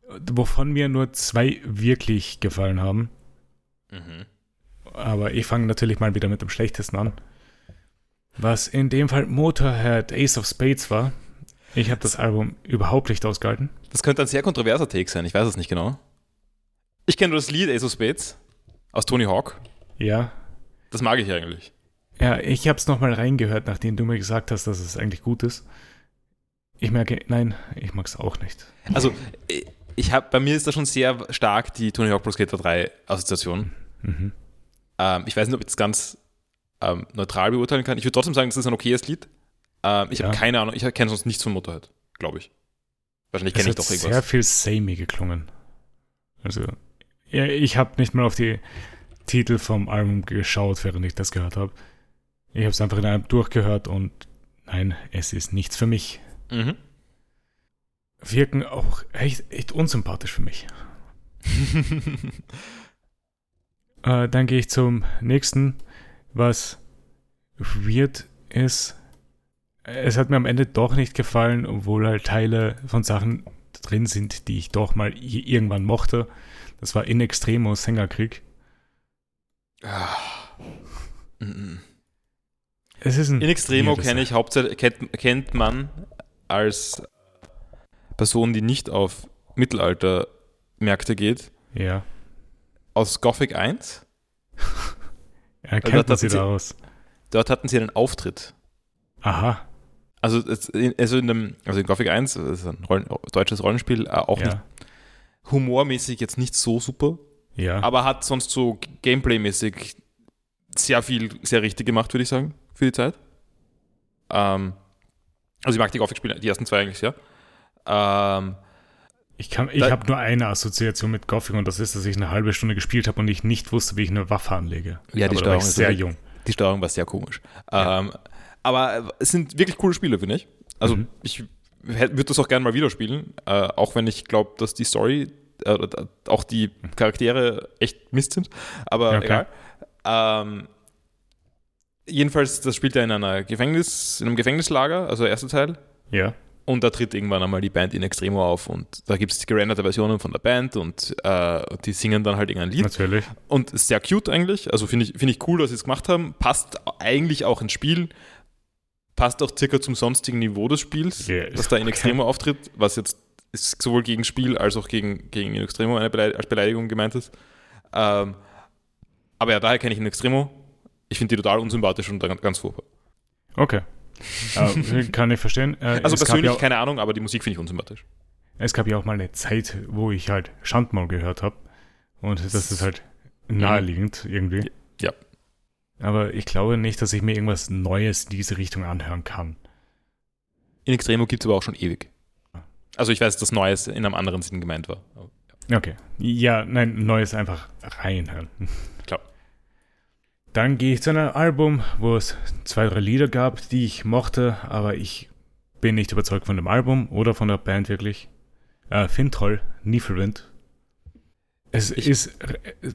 wovon mir nur zwei wirklich gefallen haben. Mhm. Aber ich fange natürlich mal wieder mit dem schlechtesten an. Was in dem Fall Motorhead Ace of Spades war. Ich habe das Album überhaupt nicht ausgehalten. Das könnte ein sehr kontroverser Take sein, ich weiß es nicht genau. Ich kenne nur das Lied Ace of Spades aus Tony Hawk. Ja. Das mag ich eigentlich. Ja, ich habe es nochmal reingehört, nachdem du mir gesagt hast, dass es eigentlich gut ist. Ich merke, nein, ich mag es auch nicht. Also, ich habe, bei mir ist da schon sehr stark die Tony Hawk Pro Skater 3 Assoziation. Mhm. Ähm, ich weiß nicht, ob ich das ganz ähm, neutral beurteilen kann. Ich würde trotzdem sagen, das ist ein okayes Lied. Ähm, ich ja. habe keine Ahnung, ich kenne sonst nichts von Motorhead, glaube ich. Wahrscheinlich kenne ich doch irgendwas. sehr viel samey geklungen. Also, ja, ich habe nicht mal auf die Titel vom Album geschaut, während ich das gehört habe. Ich habe es einfach in einem durchgehört und nein, es ist nichts für mich. Mhm. Wirken auch echt, echt unsympathisch für mich. äh, dann gehe ich zum nächsten, was weird ist. Es hat mir am Ende doch nicht gefallen, obwohl halt Teile von Sachen drin sind, die ich doch mal irgendwann mochte. Das war In Extremo Sängerkrieg. Ah. Mm -mm. Es ist ein In Extremo kenne ich hauptsächlich, kennt, kennt man als Person, die nicht auf Mittelaltermärkte geht. Ja. Aus Gothic 1. Erkennt man sie daraus? Dort hatten sie einen Auftritt. Aha. Also, also in dem, also in Gothic 1, das ist ein Rollen, deutsches Rollenspiel, äh, auch ja. nicht humormäßig jetzt nicht so super. Ja. Aber hat sonst so Gameplay-mäßig sehr viel, sehr richtig gemacht, würde ich sagen für die Zeit. Ähm, also ich mag die Gothic-Spiele, die ersten zwei eigentlich sehr. Ähm, ich ich habe nur eine Assoziation mit Gothic und das ist, dass ich eine halbe Stunde gespielt habe und ich nicht wusste, wie ich eine Waffe anlege. Ja, die Steuerung war sehr jung. Die Steuerung war sehr komisch. Ja. Ähm, aber es sind wirklich coole Spiele, finde ich. Also mhm. ich würde das auch gerne mal wieder spielen, äh, auch wenn ich glaube, dass die Story, äh, auch die Charaktere echt Mist sind. Aber okay. egal. Ähm, jedenfalls, das spielt er in einer Gefängnis, in einem Gefängnislager, also der erste Teil. Ja. Und da tritt irgendwann einmal die Band in Extremo auf und da gibt es gerenderte Versionen von der Band und äh, die singen dann halt irgendein Lied. Natürlich. Und sehr cute eigentlich. Also finde ich, find ich cool, dass sie es gemacht haben. Passt eigentlich auch ins Spiel. Passt auch circa zum sonstigen Niveau des Spiels, yeah. dass da in Extremo okay. auftritt, was jetzt ist sowohl gegen Spiel als auch gegen, gegen in Extremo eine Beleid als Beleidigung gemeint ist. Ähm, aber ja, daher kenne ich in Extremo ich finde die total unsympathisch und ganz furchtbar. Okay. Äh, kann ich verstehen. Äh, also persönlich ja keine Ahnung, aber die Musik finde ich unsympathisch. Es gab ja auch mal eine Zeit, wo ich halt Schandmaul gehört habe. Und das ist halt naheliegend irgendwie. Ja. Aber ich glaube nicht, dass ich mir irgendwas Neues in diese Richtung anhören kann. In Extremo gibt es aber auch schon ewig. Also ich weiß, dass Neues in einem anderen Sinn gemeint war. Okay. Ja, nein, Neues einfach reinhören. Dann gehe ich zu einem Album, wo es zwei, drei Lieder gab, die ich mochte, aber ich bin nicht überzeugt von dem Album oder von der Band wirklich. Äh, Fintroll, Niflwind. Es ich ist äh,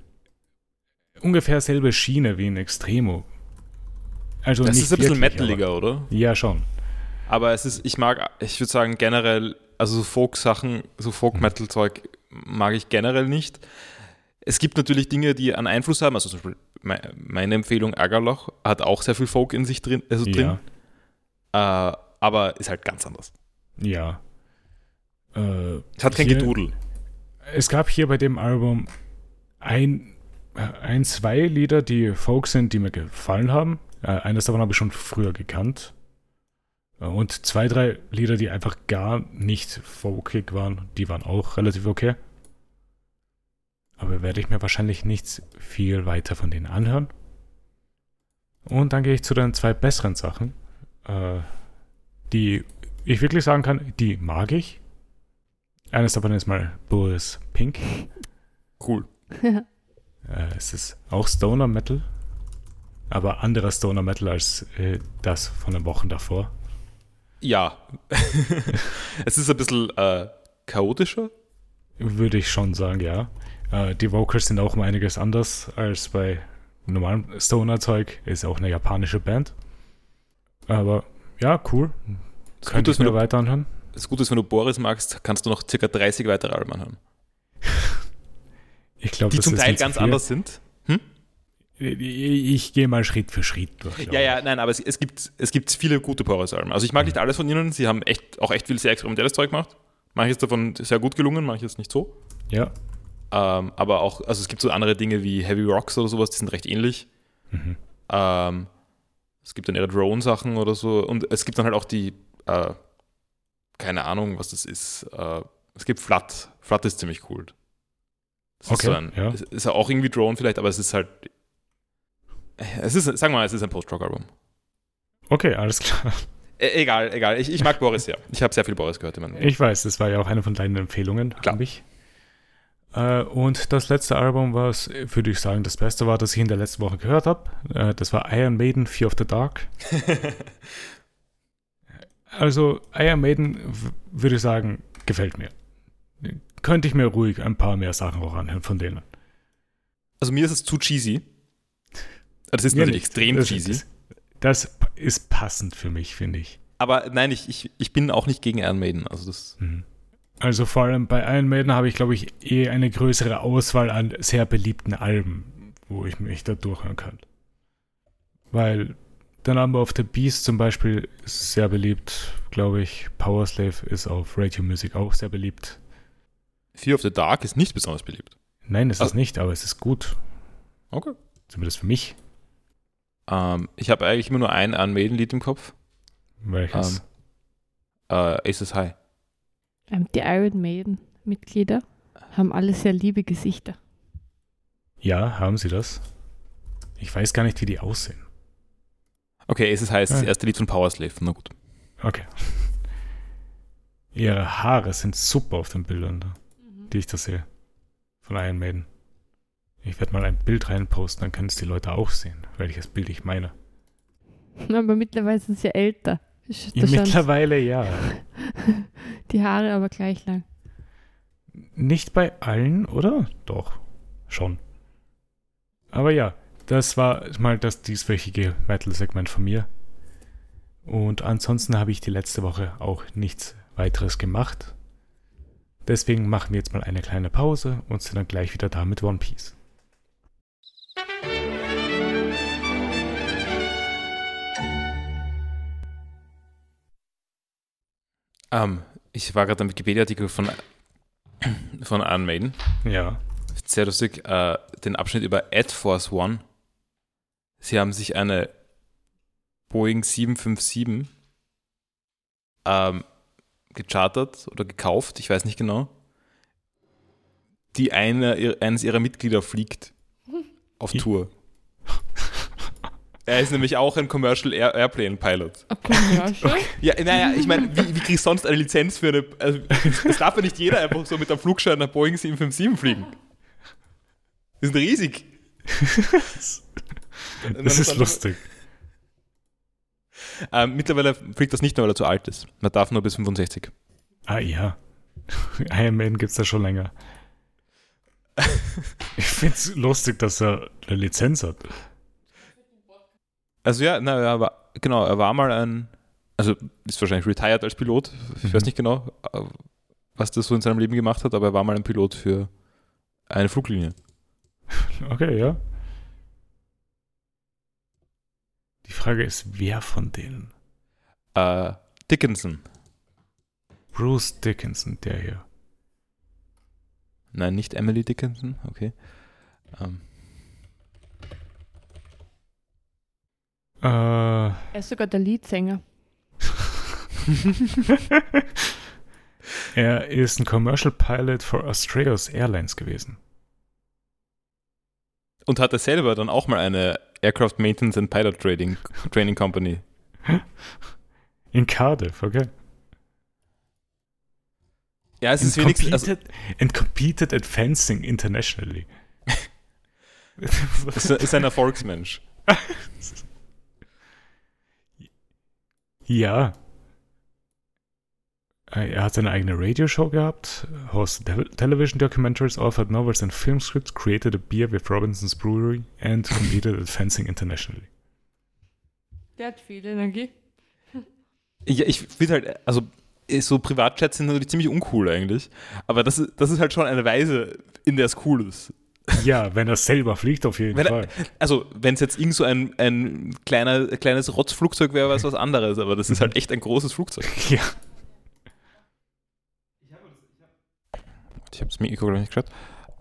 ungefähr selbe Schiene wie in Extremo. Also das ist ein bisschen metaliger, oder? Ja, schon. Aber es ist, ich mag, ich würde sagen, generell, also so Folk-Sachen, so Folk-Metal-Zeug mag ich generell nicht. Es gibt natürlich Dinge, die einen Einfluss haben, also zum Beispiel meine Empfehlung Ärgerloch hat auch sehr viel Folk in sich drin, also drin. Ja. Äh, aber ist halt ganz anders. Ja. Äh, es hat kein hier, Gedudel. Es gab hier bei dem Album ein, ein, zwei Lieder, die Folk sind, die mir gefallen haben. Äh, eines davon habe ich schon früher gekannt. Äh, und zwei, drei Lieder, die einfach gar nicht folkig waren, die waren auch relativ okay. Aber werde ich mir wahrscheinlich nicht viel weiter von denen anhören. Und dann gehe ich zu den zwei besseren Sachen, äh, die ich wirklich sagen kann, die mag ich. Eines davon ist mal Boris Pink. Cool. Äh, es ist auch Stoner Metal, aber anderer Stoner Metal als äh, das von den Wochen davor. Ja. es ist ein bisschen äh, chaotischer. Würde ich schon sagen, ja. Äh, die Vocals sind auch um einiges anders als bei normalem Stoner-Zeug. Ist auch eine japanische Band. Aber ja, cool. Das Könnte Gute ich ist, wenn mir du, weiter anhören. das Gute ist, wenn du Boris magst, kannst du noch circa 30 weitere Alben anhören. Ich glaube, Die das zum ist Teil ganz viel. anders sind. Ich, ich gehe mal Schritt für Schritt durch. Ja, ja, nein, aber es, es, gibt, es gibt viele gute Boris-Alben. Also ich mag nicht alles von ihnen. Sie haben echt, auch echt viel sehr experimentelles Zeug gemacht. Manches davon sehr gut gelungen, manches nicht so. Ja. Ähm, aber auch, also es gibt so andere Dinge wie Heavy Rocks oder sowas, die sind recht ähnlich. Mhm. Ähm, es gibt dann ihre Drone-Sachen oder so. Und es gibt dann halt auch die, äh, keine Ahnung, was das ist. Äh, es gibt Flat. Flat ist ziemlich cool. Das ist, Okay, so ein, ja. ist ja auch irgendwie Drone vielleicht, aber es ist halt. Es ist, sagen wir mal, es ist ein Post-Rock-Album. Okay, alles klar. E egal, egal. Ich, ich mag Boris ja. Ich habe sehr viel Boris gehört in meinem. Ich weiß, das war ja auch eine von deinen Empfehlungen, glaube ich. Äh, und das letzte Album, was, würde ich sagen, das Beste war, das ich in der letzten Woche gehört habe. Äh, das war Iron Maiden, Fear of the Dark. Also, Iron Maiden, würde ich sagen, gefällt mir. Könnte ich mir ruhig ein paar mehr Sachen auch anhören von denen. Also mir ist es zu cheesy. Das ist Mir natürlich nicht. extrem das, cheesy. Das, das ist passend für mich, finde ich. Aber nein, ich, ich, ich bin auch nicht gegen Iron Maiden. Also das. Mhm. Also vor allem bei Iron Maiden habe ich, glaube ich, eh eine größere Auswahl an sehr beliebten Alben, wo ich mich da durchhören kann. Weil The Number of the Beast zum Beispiel ist sehr beliebt, glaube ich. Power Slave ist auf Radio Music auch sehr beliebt. Fear of the Dark ist nicht besonders beliebt. Nein, es ist Also- nicht, aber es ist gut. Okay. Zumindest für mich. Ähm, ich habe eigentlich immer nur ein Iron Maiden-Lied im Kopf. Welches? Äh, Aces High. Ähm, die Iron Maiden-Mitglieder haben alle sehr liebe Gesichter. Ja, haben sie das? Ich weiß gar nicht, wie die aussehen. Okay, High ist das Ah. erste Lied von Power Slave. Na gut. Okay. Ihre Haare sind super auf den Bildern, da, die ich da sehe. Von Iron Maiden. Ich werde mal ein Bild reinposten, dann können es die Leute auch sehen, welches Bild ich meine. Aber mittlerweile sind sie ja älter. Ja, mittlerweile ja. die Haare aber gleich lang. Nicht bei allen, oder? Doch, schon. Aber ja, das war mal das dieswöchige Metal-Segment von mir. Und ansonsten habe ich die letzte Woche auch nichts weiteres gemacht. Deswegen machen wir jetzt mal eine kleine Pause und sind dann gleich wieder da mit One Piece. Ähm, ich war gerade am Wikipedia-Artikel von, von Iron Maiden. Ja. Sehr lustig. Äh, den Abschnitt über Ad Force One. Sie haben sich eine Boeing 757 ähm, gechartert oder gekauft, ich weiß nicht genau, die eine, eines ihrer Mitglieder fliegt auf I- Tour. Er ist nämlich auch ein Commercial Air Airplane Pilot. Okay, ja, schon. Ja, naja, ich meine, wie, wie kriegst du sonst eine Lizenz für eine. Also, es darf ja nicht jeder einfach so mit einem Flugschein nach Boeing 757 fliegen. Die sind riesig. Das ist lustig. Ähm, mittlerweile fliegt das nicht mehr, weil er zu alt ist. Man darf nur bis 65. Ah ja. Iron Man gibt es da schon länger. Ich finde es lustig, dass er eine Lizenz hat. Also ja, na, er war, genau, er war mal ein, also ist wahrscheinlich retired als Pilot. Ich Mhm. weiß nicht genau, was das so in seinem Leben gemacht hat, aber er war mal ein Pilot für eine Fluglinie. Okay, ja. Die Frage ist, wer von denen? Äh, Dickinson. Bruce Dickinson, der hier. Nein, nicht Emily Dickinson, okay. Ähm, Äh, Er ist sogar der Leadsänger. er ist ein Commercial Pilot für Australia's Airlines gewesen. und hatte selber dann auch mal eine Aircraft Maintenance and Pilot Trading Training Company. In Cardiff, okay. Ja, es ist and wenigstens. Also, competed, and competed at fencing internationally. ist, ist ein Erfolgsmensch. Ja. Äh, Er hat seine eigene Radioshow gehabt, hosted te- television documentaries, authored novels and film scripts, created a beer with Robinson's Brewery and competed at fencing internationally. Der hat viel Energie. Ja, ich finde halt, also so Privatchats sind natürlich ziemlich uncool eigentlich. Aber das ist, das ist halt schon eine Weise, in der es cool ist. Ja, wenn er selber fliegt, auf jeden Wenn er- Fall. Also, wenn es jetzt irgend so ein, ein kleiner, kleines Rotzflugzeug wäre, wäre es was anderes, aber das ist halt echt ein großes Flugzeug. Ja. Ich habe das Mikro gleich nicht geschaut.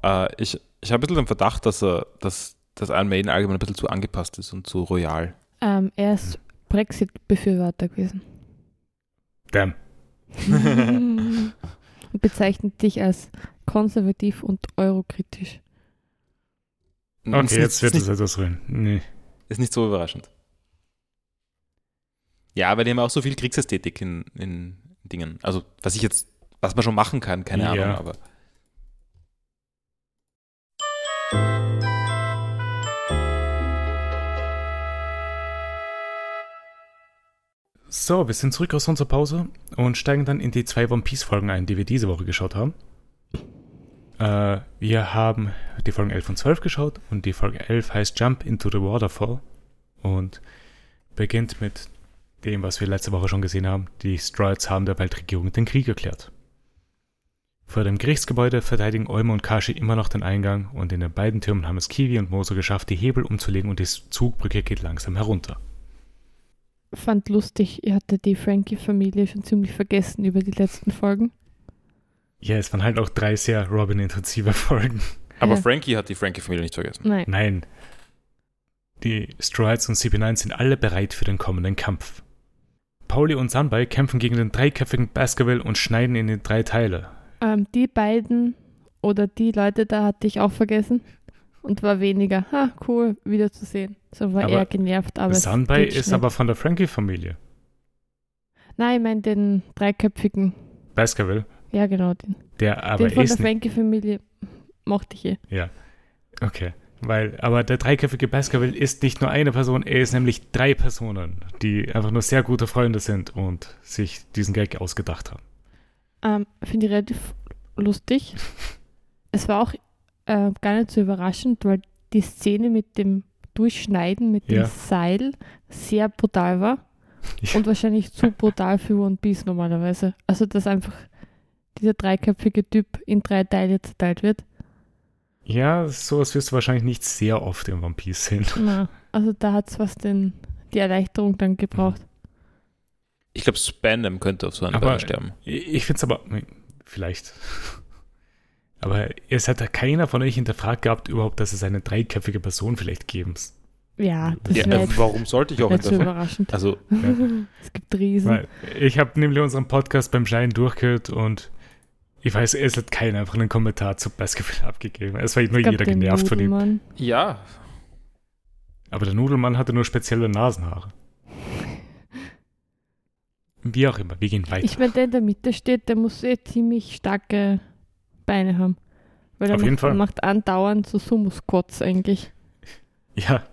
Äh, ich ich habe ein bisschen den Verdacht, dass, er, dass, dass Iron Maiden allgemein ein bisschen zu angepasst ist und zu royal. Ähm, er ist Brexit-Befürworter gewesen. Damn. und bezeichnet dich als konservativ und eurokritisch. Okay, Ist jetzt wird nicht, es etwas rein. Nee. Ist nicht so überraschend. Ja, aber die haben auch so viel Kriegsästhetik in, in Dingen. Also, was ich jetzt, was man schon machen kann, keine Ja. Ahnung, aber. So, wir sind zurück aus unserer Pause und steigen dann in die zwei One Piece Folgen ein, die wir diese Woche geschaut haben. Äh, wir haben die Folgen 11 und 12 geschaut und die Folge 11 heißt Jump into the Waterfall und beginnt mit dem, was wir letzte Woche schon gesehen haben. Die Stroids haben der Weltregierung den Krieg erklärt. Vor dem Gerichtsgebäude verteidigen Olmo und Kashi immer noch den Eingang und in den beiden Türmen haben es Kiwi und Moso geschafft, die Hebel umzulegen und die Zugbrücke geht langsam herunter. Fand lustig, ihr hattet die Frankie-Familie schon ziemlich vergessen über die letzten Folgen. Ja, es waren halt auch drei sehr Robin-intensive Folgen. Aber Ja. Frankie hat die Frankie-Familie nicht vergessen. Nein. Nein. Die Strides und CP9 sind alle bereit für den kommenden Kampf. Pauli und Sanbai kämpfen gegen den dreiköpfigen Baskerville und schneiden ihn in drei Teile. Ähm, die beiden oder die Leute da hatte ich auch vergessen und war weniger, ha, cool, wiederzusehen. So war Aber eher genervt, aber. geht ist schnell. aber von der Frankie-Familie. Nein, ich meine den dreiköpfigen. Baskerville, Ja, genau, den. der aber den von der. Frankie-Familie mochte ich eh. Ja. Okay. Weil, aber der dreiköpfige Baskerville ist nicht nur eine Person, er ist nämlich drei Personen, die einfach nur sehr gute Freunde sind und sich diesen Gag ausgedacht haben. Ähm, Finde ich relativ lustig. Es war auch äh, gar nicht so überraschend, weil die Szene mit dem Durchschneiden mit dem Ja. Seil sehr brutal war Ja. und wahrscheinlich zu brutal für One Piece normalerweise. Also, dass einfach dieser dreiköpfige Typ in drei Teile zerteilt wird. Ja, sowas wirst du wahrscheinlich nicht sehr oft in One Piece sehen. Na, also da hat es was den, die Erleichterung dann gebraucht. Ich glaube, Spandam könnte auf so eine Aber- Weise sterben. Ich finde es aber, vielleicht. Aber es hat ja keiner von euch hinterfragt gehabt, überhaupt, dass es eine dreiköpfige Person vielleicht geben. Ja, das Ja, wäre äh, jetzt warum sollte ich auch hinterfragen? überraschend. Also, es gibt Riesen. Weil ich habe nämlich unseren Podcast beim Schein durchgehört und ich weiß, es hat keiner einfach einen Kommentar zu Basketball abgegeben. Es war nur jeder genervt von ihm. Nudelmann. ja. Aber der Nudelmann hatte nur spezielle Nasenhaare. Wie auch immer, wir gehen weiter. Ich meine, der in der Mitte steht, der muss eh ziemlich starke Beine haben. Weil er Auf jeden macht, Fall. macht andauernd so Sumo-Squats eigentlich. ja,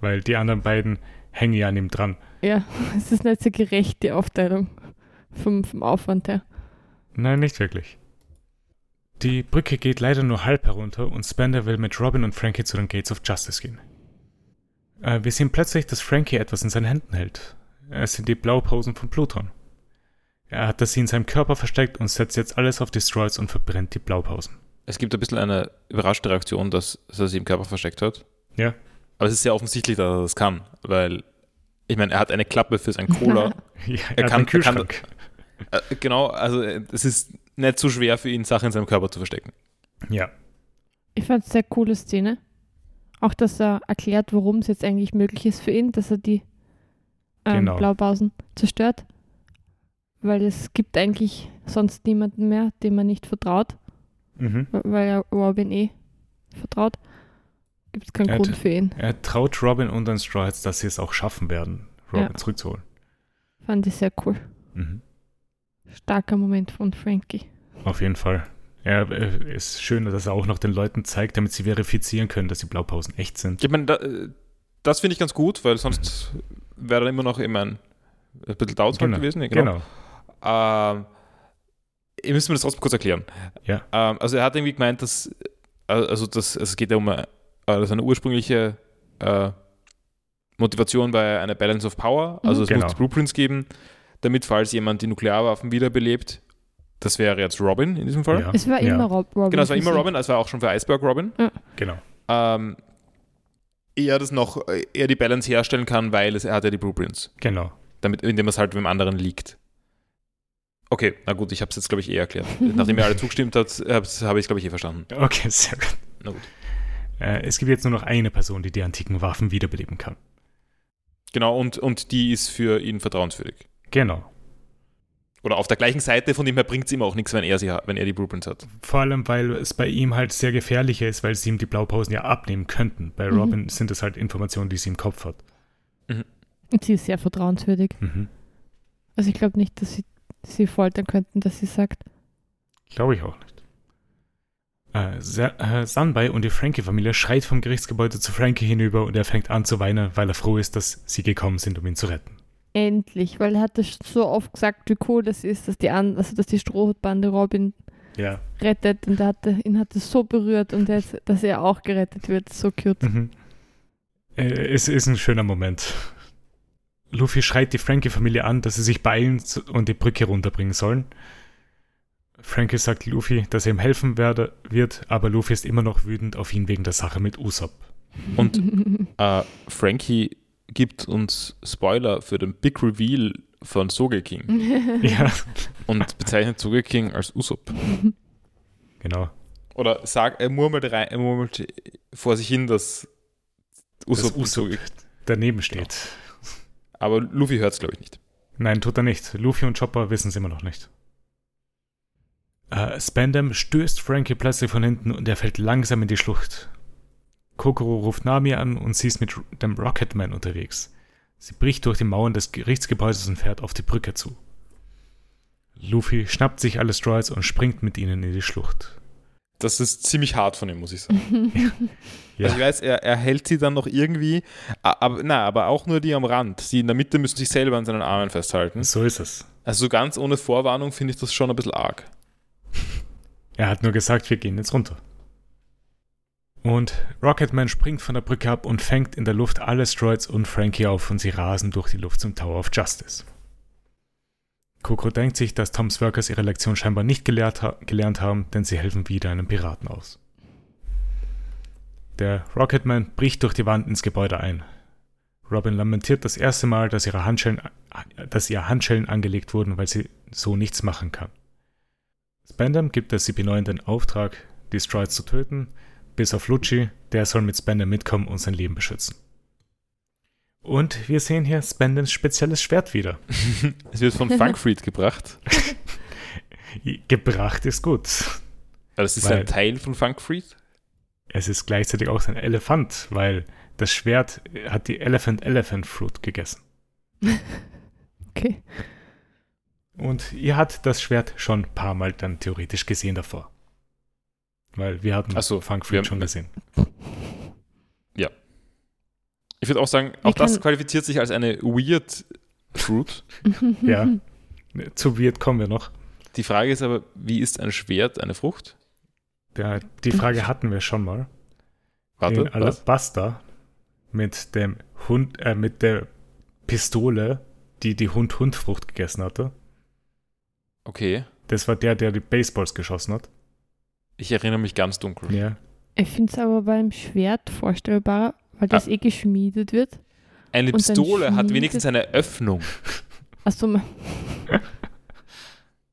weil die anderen beiden hängen ja an ihm dran. Ja, es ist nicht so gerecht, die Aufteilung vom, vom Aufwand her. Nein, nicht wirklich. Die Brücke geht leider nur halb herunter und Spender will mit Robin und Frankie zu den Gates of Justice gehen. Äh, wir sehen plötzlich, dass Frankie etwas in seinen Händen hält. Es sind die Blaupausen von Pluton. Er hat das sie in seinem Körper versteckt und setzt jetzt alles auf Destroys und verbrennt die Blaupausen. Es gibt ein bisschen eine überraschte Reaktion, dass, er sie im Körper versteckt hat. Ja. Aber es ist sehr offensichtlich, dass er das kann, weil, ich meine, er hat eine Klappe für sein Cola. ja Er er kann- einen er kann- Kühlschrank. äh, genau, also äh, es ist nicht so schwer für ihn, Sachen in seinem Körper zu verstecken. ja. Ich fand es eine sehr coole Szene. Auch, dass er erklärt, warum es jetzt eigentlich möglich ist für ihn, dass er die ähm, Genau. Blaupausen zerstört. Weil es gibt eigentlich sonst niemanden mehr, dem man nicht vertraut, Mhm. weil er Robin eh vertraut. Gibt es keinen Er Grund für ihn. Er traut Robin und den Stroids, dass sie es auch schaffen werden, Robin Ja. zurückzuholen. Fand ich sehr cool. Mhm. Starker Moment von Frankie. Auf jeden Fall. Ja, äh, ist schön, dass er auch noch den Leuten zeigt, damit sie verifizieren können, dass die Blaupausen echt sind. Ich meine, da, äh, das finde ich ganz gut, weil sonst wäre dann immer noch immer ein, ein bisschen Doubts Genau. gewesen. Ja, Genau. Ähm, ihr müsst mir das trotzdem kurz erklären. Ja. Ähm, also er hat irgendwie gemeint, dass äh, also das, also es geht ja um eine, also eine ursprüngliche äh, Motivation bei einer Balance of Power. Also Mhm. es Genau. muss Blueprints geben, damit falls jemand die Nuklearwaffen wiederbelebt, das wäre jetzt Robin in diesem Fall. Ja. Es war Ja. immer Rob Robin. Genau, es war immer. Robin, war auch schon für Iceberg Robin. Genau. Ähm, er das noch, äh, er die Balance herstellen kann, weil es, er hat ja die Blueprints, Genau. damit, indem es halt mit dem anderen liegt. Okay, na gut, ich habe es jetzt, glaube ich, eh erklärt. Nachdem ihr alle zugestimmt habt, habe ich es, glaube ich, eh verstanden. Okay, sehr gut. Na gut. Äh, es gibt jetzt nur noch eine Person, die die antiken Waffen wiederbeleben kann. Genau, und, und die ist für ihn vertrauenswürdig. Genau. Oder auf der gleichen Seite, von dem her bringt es ihm auch nichts, wenn er, sie hat, wenn er die Blueprints hat. Vor allem, weil es bei ihm halt sehr gefährlicher ist, weil sie ihm die Blaupausen ja abnehmen könnten. Bei Mhm. Robin sind es halt Informationen, die sie im Kopf hat. Und sie ist sehr vertrauenswürdig. Mhm. Also ich glaube nicht, dass sie sie foltern könnten, dass sie sagt, Glaube ich auch nicht. Äh, Sa- äh, Sunbai und die Frankie-Familie schreit vom Gerichtsgebäude zu Frankie hinüber und er fängt an zu weinen, weil er froh ist, dass sie gekommen sind, um ihn zu retten. Endlich, weil er hat das so oft gesagt, wie cool das ist, dass die, an, also dass die Strohhutbande Robin Ja. rettet und er hatte, ihn hat das so berührt und jetzt, dass er auch gerettet wird. So cute. Mhm. Äh, es ist ein schöner Moment. Luffy schreit die Frankie-Familie an, dass sie sich beeilen und die Brücke runterbringen sollen. Frankie sagt Luffy, dass er ihm helfen werde, wird, aber Luffy ist immer noch wütend auf ihn wegen der Sache mit Usopp. Und äh, Frankie gibt uns Spoiler für den Big Reveal von Sogeking ja, und bezeichnet Sogeking als Usopp. genau. Oder sagt, er murmelt, rein, er murmelt vor sich hin, dass Usopp, Dass Usopp Soge- daneben steht. Aber Luffy hört es, glaube ich, nicht. Nein, tut er nicht. Luffy und Chopper wissen es immer noch nicht. Äh, Spandam stößt Frankie plötzlich von hinten und er fällt langsam in die Schlucht. Kokoro ruft Nami an und sie ist mit dem Rocketman unterwegs. Sie bricht durch die Mauern des Gerichtsgebäudes und fährt auf die Brücke zu. Luffy schnappt sich alle Stroids und springt mit ihnen in die Schlucht. Das ist ziemlich hart von ihm, muss ich sagen. Ja, Also ich weiß, er, er hält sie dann noch irgendwie, aber, na, aber auch nur die am Rand. Die in der Mitte müssen sich selber an seinen Armen festhalten. so ist es. Also so ganz ohne Vorwarnung finde ich das schon ein bisschen arg. Er hat nur gesagt, wir gehen jetzt runter. Und Rocketman springt von der Brücke ab und fängt in der Luft alle Stroids und Frankie auf und sie rasen durch die Luft zum Tower of Justice. Coco denkt sich, dass Toms Workers ihre Lektion scheinbar nicht gelehrt ha gelernt haben, denn sie helfen wieder einem Piraten aus. Der Rocketman bricht durch die Wand ins Gebäude ein. Robin lamentiert das erste Mal, dass ihre Handschellen, dass ihr Handschellen angelegt wurden, weil sie so nichts machen kann. Spandam gibt der CP9 den Auftrag, die Stroids zu töten, bis auf Lucci, der soll mit Spandam mitkommen und sein Leben beschützen. Und wir sehen hier Spandams spezielles Schwert wieder. Es wird von Funkfried gebracht. Gebracht ist gut. Also das ist ein Teil von Funkfried. Es ist gleichzeitig auch sein Elefant, weil das Schwert hat die Elephant Elephant Fruit gegessen. Okay. Und ihr hat das Schwert schon ein paar Mal dann theoretisch gesehen davor. Weil wir hatten Ach so, Funk haben- schon gesehen. Ich würde auch sagen, auch das qualifiziert sich als eine Weird Fruit. Ja. Zu Weird kommen wir noch. Die Frage ist aber, wie ist ein Schwert eine Frucht? Der, die Frage hatten wir schon mal. Warte, in was? Alabasta mit dem Hund, äh, mit der Pistole, die die Hund-Hund-Frucht gegessen hatte. Okay, Das war der, der die Baseballs geschossen hat. Ich erinnere mich ganz dunkel. Ja. Ich finde es aber beim Schwert vorstellbarer, weil das Ah. eh geschmiedet wird. Eine Pistole hat wenigstens eine Öffnung. Achso.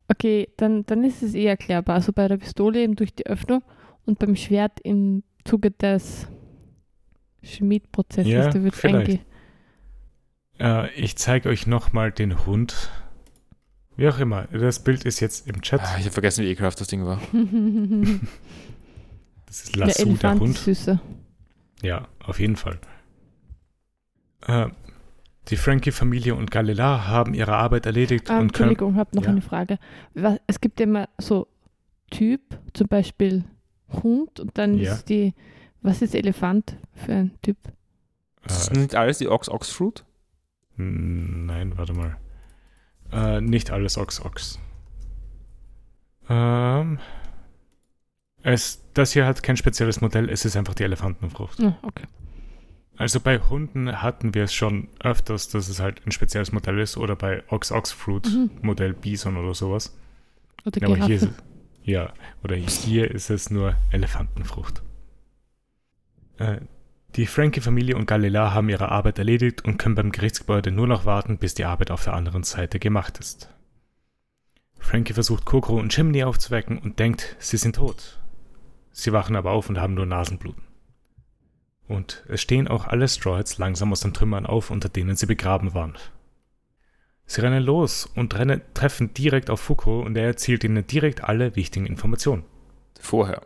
Okay, dann, dann ist es eh erklärbar. Also bei der Pistole eben durch die Öffnung und beim Schwert im Zuge des Schmiedprozesses. Ja, der wird vielleicht. Äh, ich zeige euch nochmal den Hund. Wie auch immer, das Bild ist jetzt im Chat. Ah, ich habe vergessen, wie ekelhaft das Ding war. Das ist der Lasso, der, Elefant Hund. ist süßer. Ja, auf jeden Fall. Äh, die Frankie-Familie und Galila haben ihre Arbeit erledigt Ah, und können. Entschuldigung, ich habe noch Ja. eine Frage. Was, es gibt ja immer so Typ, zum Beispiel Hund und dann Ja. ist die, was ist Elefant für ein Typ? Das Äh, sind nicht alles die Ox Ox Fruit? Hm, Nein, warte mal. Äh, nicht alles Ox Ox. Ähm, es, das hier hat kein spezielles Modell, es ist einfach die Elefantenfrucht. Ah, okay. Also bei Hunden hatten wir es schon öfters, dass es halt ein spezielles Modell ist oder bei Ox Ox Fruit Mhm. Modell Bison oder sowas. Oder Ja, aber hier ist, ja, oder hier ist es nur Elefantenfrucht. Äh, die Frankie-Familie und Galila haben ihre Arbeit erledigt und können beim Gerichtsgebäude nur noch warten, bis die Arbeit auf der anderen Seite gemacht ist. Frankie versucht Kokoro und Chimney aufzuwecken und denkt, sie sind tot. Sie wachen aber auf und haben nur Nasenbluten. Und es stehen auch alle Straws langsam aus den Trümmern auf, unter denen sie begraben waren. Sie rennen los und rennen, treffen direkt auf Foucault und er erzählt ihnen direkt alle wichtigen Informationen. Vorher.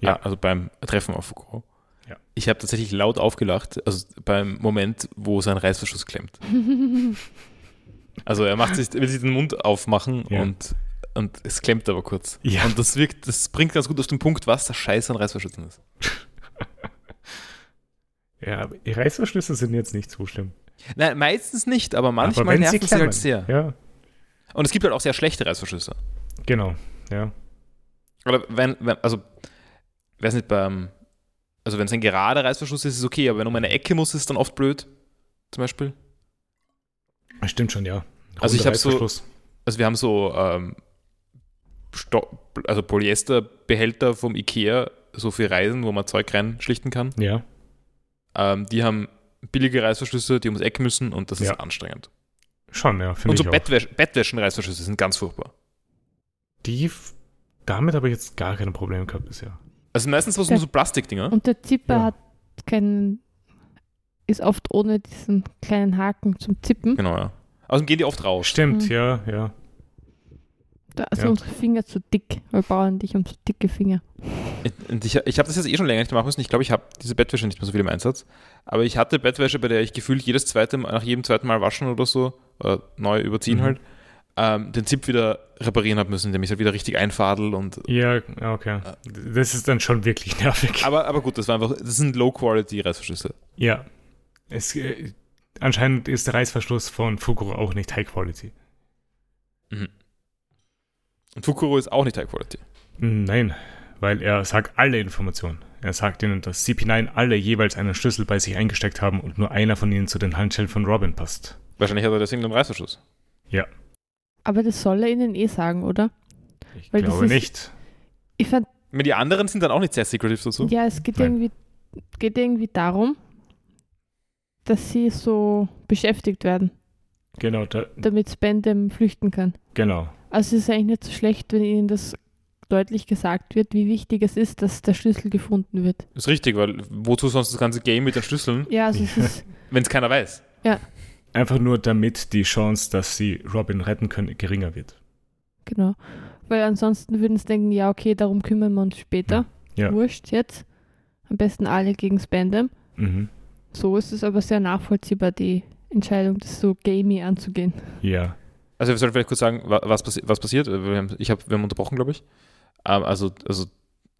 Ja. Ja. also beim Treffen auf Foucault. Ja. Ich habe tatsächlich laut aufgelacht, also beim Moment, wo sein Reißverschluss klemmt. Also er macht sich, will sich den Mund aufmachen Ja. und, und es klemmt aber kurz. Ja. Und das wirkt, das bringt ganz gut auf den Punkt, was der Scheiß an Reißverschlüssen ist. Ja, Reißverschlüsse sind jetzt nicht so schlimm. Nein, meistens nicht, aber manchmal aber nerven sie, klemmen, halt sehr. Ja, Und es gibt halt auch sehr schlechte Reißverschlüsse. genau. Ja. Oder wenn, wenn also, weiß nicht, beim, also wenn es ein gerader Reißverschluss ist, ist es okay, aber wenn um eine Ecke muss, ist es dann oft blöd, zum Beispiel. Stimmt schon, ja. Also ich Runder hab so-. Also wir haben so ähm, Sto also Polyesterbehälter vom Ikea, so für Reisen, wo man Zeug reinschlichten kann. Ja, Ähm, die haben billige Reißverschlüsse, die ums Eck müssen und das ist Ja. anstrengend. schon, ja, finde Und ich so auch. Bettwäsch Bettwäschen-Reißverschlüsse sind ganz furchtbar. Die, damit habe ich jetzt gar keine Probleme gehabt bisher. Also meistens was nur so Plastikdinger. Und der Zipper Ja. hat keinen, ist oft ohne diesen kleinen Haken zum Zippen. Genau, ja. Außerdem gehen die oft raus. Stimmt, Mhm. ja, ja. Da sind Ja. unsere Finger zu dick. Wir bauen dich um so dicke Finger. Und ich, ich habe das jetzt eh schon länger nicht machen müssen. Ich glaube, ich habe diese Bettwäsche nicht mehr so viel im Einsatz. Aber ich hatte Bettwäsche, bei der ich gefühlt jedes zweite Mal, nach jedem zweiten Mal waschen oder so, äh, neu überziehen Mhm. halt, ähm, den Zip wieder reparieren habe müssen, indem ich halt wieder richtig einfadel und. Ja, ja, okay. Das ist dann schon wirklich nervig. Aber, aber gut, das war einfach, das sind Low-Quality-Reißverschlüsse. Ja. Es, äh, anscheinend ist der Reißverschluss von Fukuro auch nicht High Quality. Mhm. Und Fukuro ist auch nicht High-Quality. Nein, weil er sagt alle Informationen. Er sagt ihnen, dass CP9 alle jeweils einen Schlüssel bei sich eingesteckt haben und nur einer von ihnen zu den Handschellen von Robin passt. Wahrscheinlich hat er deswegen einen Reißverschluss. Aber das soll er ihnen eh sagen, oder? Ich Weil glaube ist- nicht. Ich fand, meine, Die anderen sind dann auch nicht sehr secretive dazu. ja, es geht Nein. irgendwie, geht irgendwie darum, dass sie so beschäftigt werden, Genau, da, damit Spandam flüchten kann. genau. Also es ist eigentlich nicht so schlecht, wenn ihnen das deutlich gesagt wird, wie wichtig es ist, dass der Schlüssel gefunden wird. Ist richtig, weil wozu sonst das ganze Game mit den Schlüsseln, Ja, also es ist, wenn es keiner weiß? Einfach nur damit die Chance, dass sie Robin retten können, geringer wird. genau. Weil ansonsten würden sie denken, ja, okay, darum kümmern wir uns später. Ja. Wurscht jetzt. Am besten alle gegen Spandam. Mhm. So ist es aber sehr nachvollziehbar, die Entscheidung, das so gamey anzugehen. Ja. Also wir sollten vielleicht kurz sagen, wa- was, passi was passiert. Wir haben, ich hab, wir haben unterbrochen, glaube ich. Ähm, also also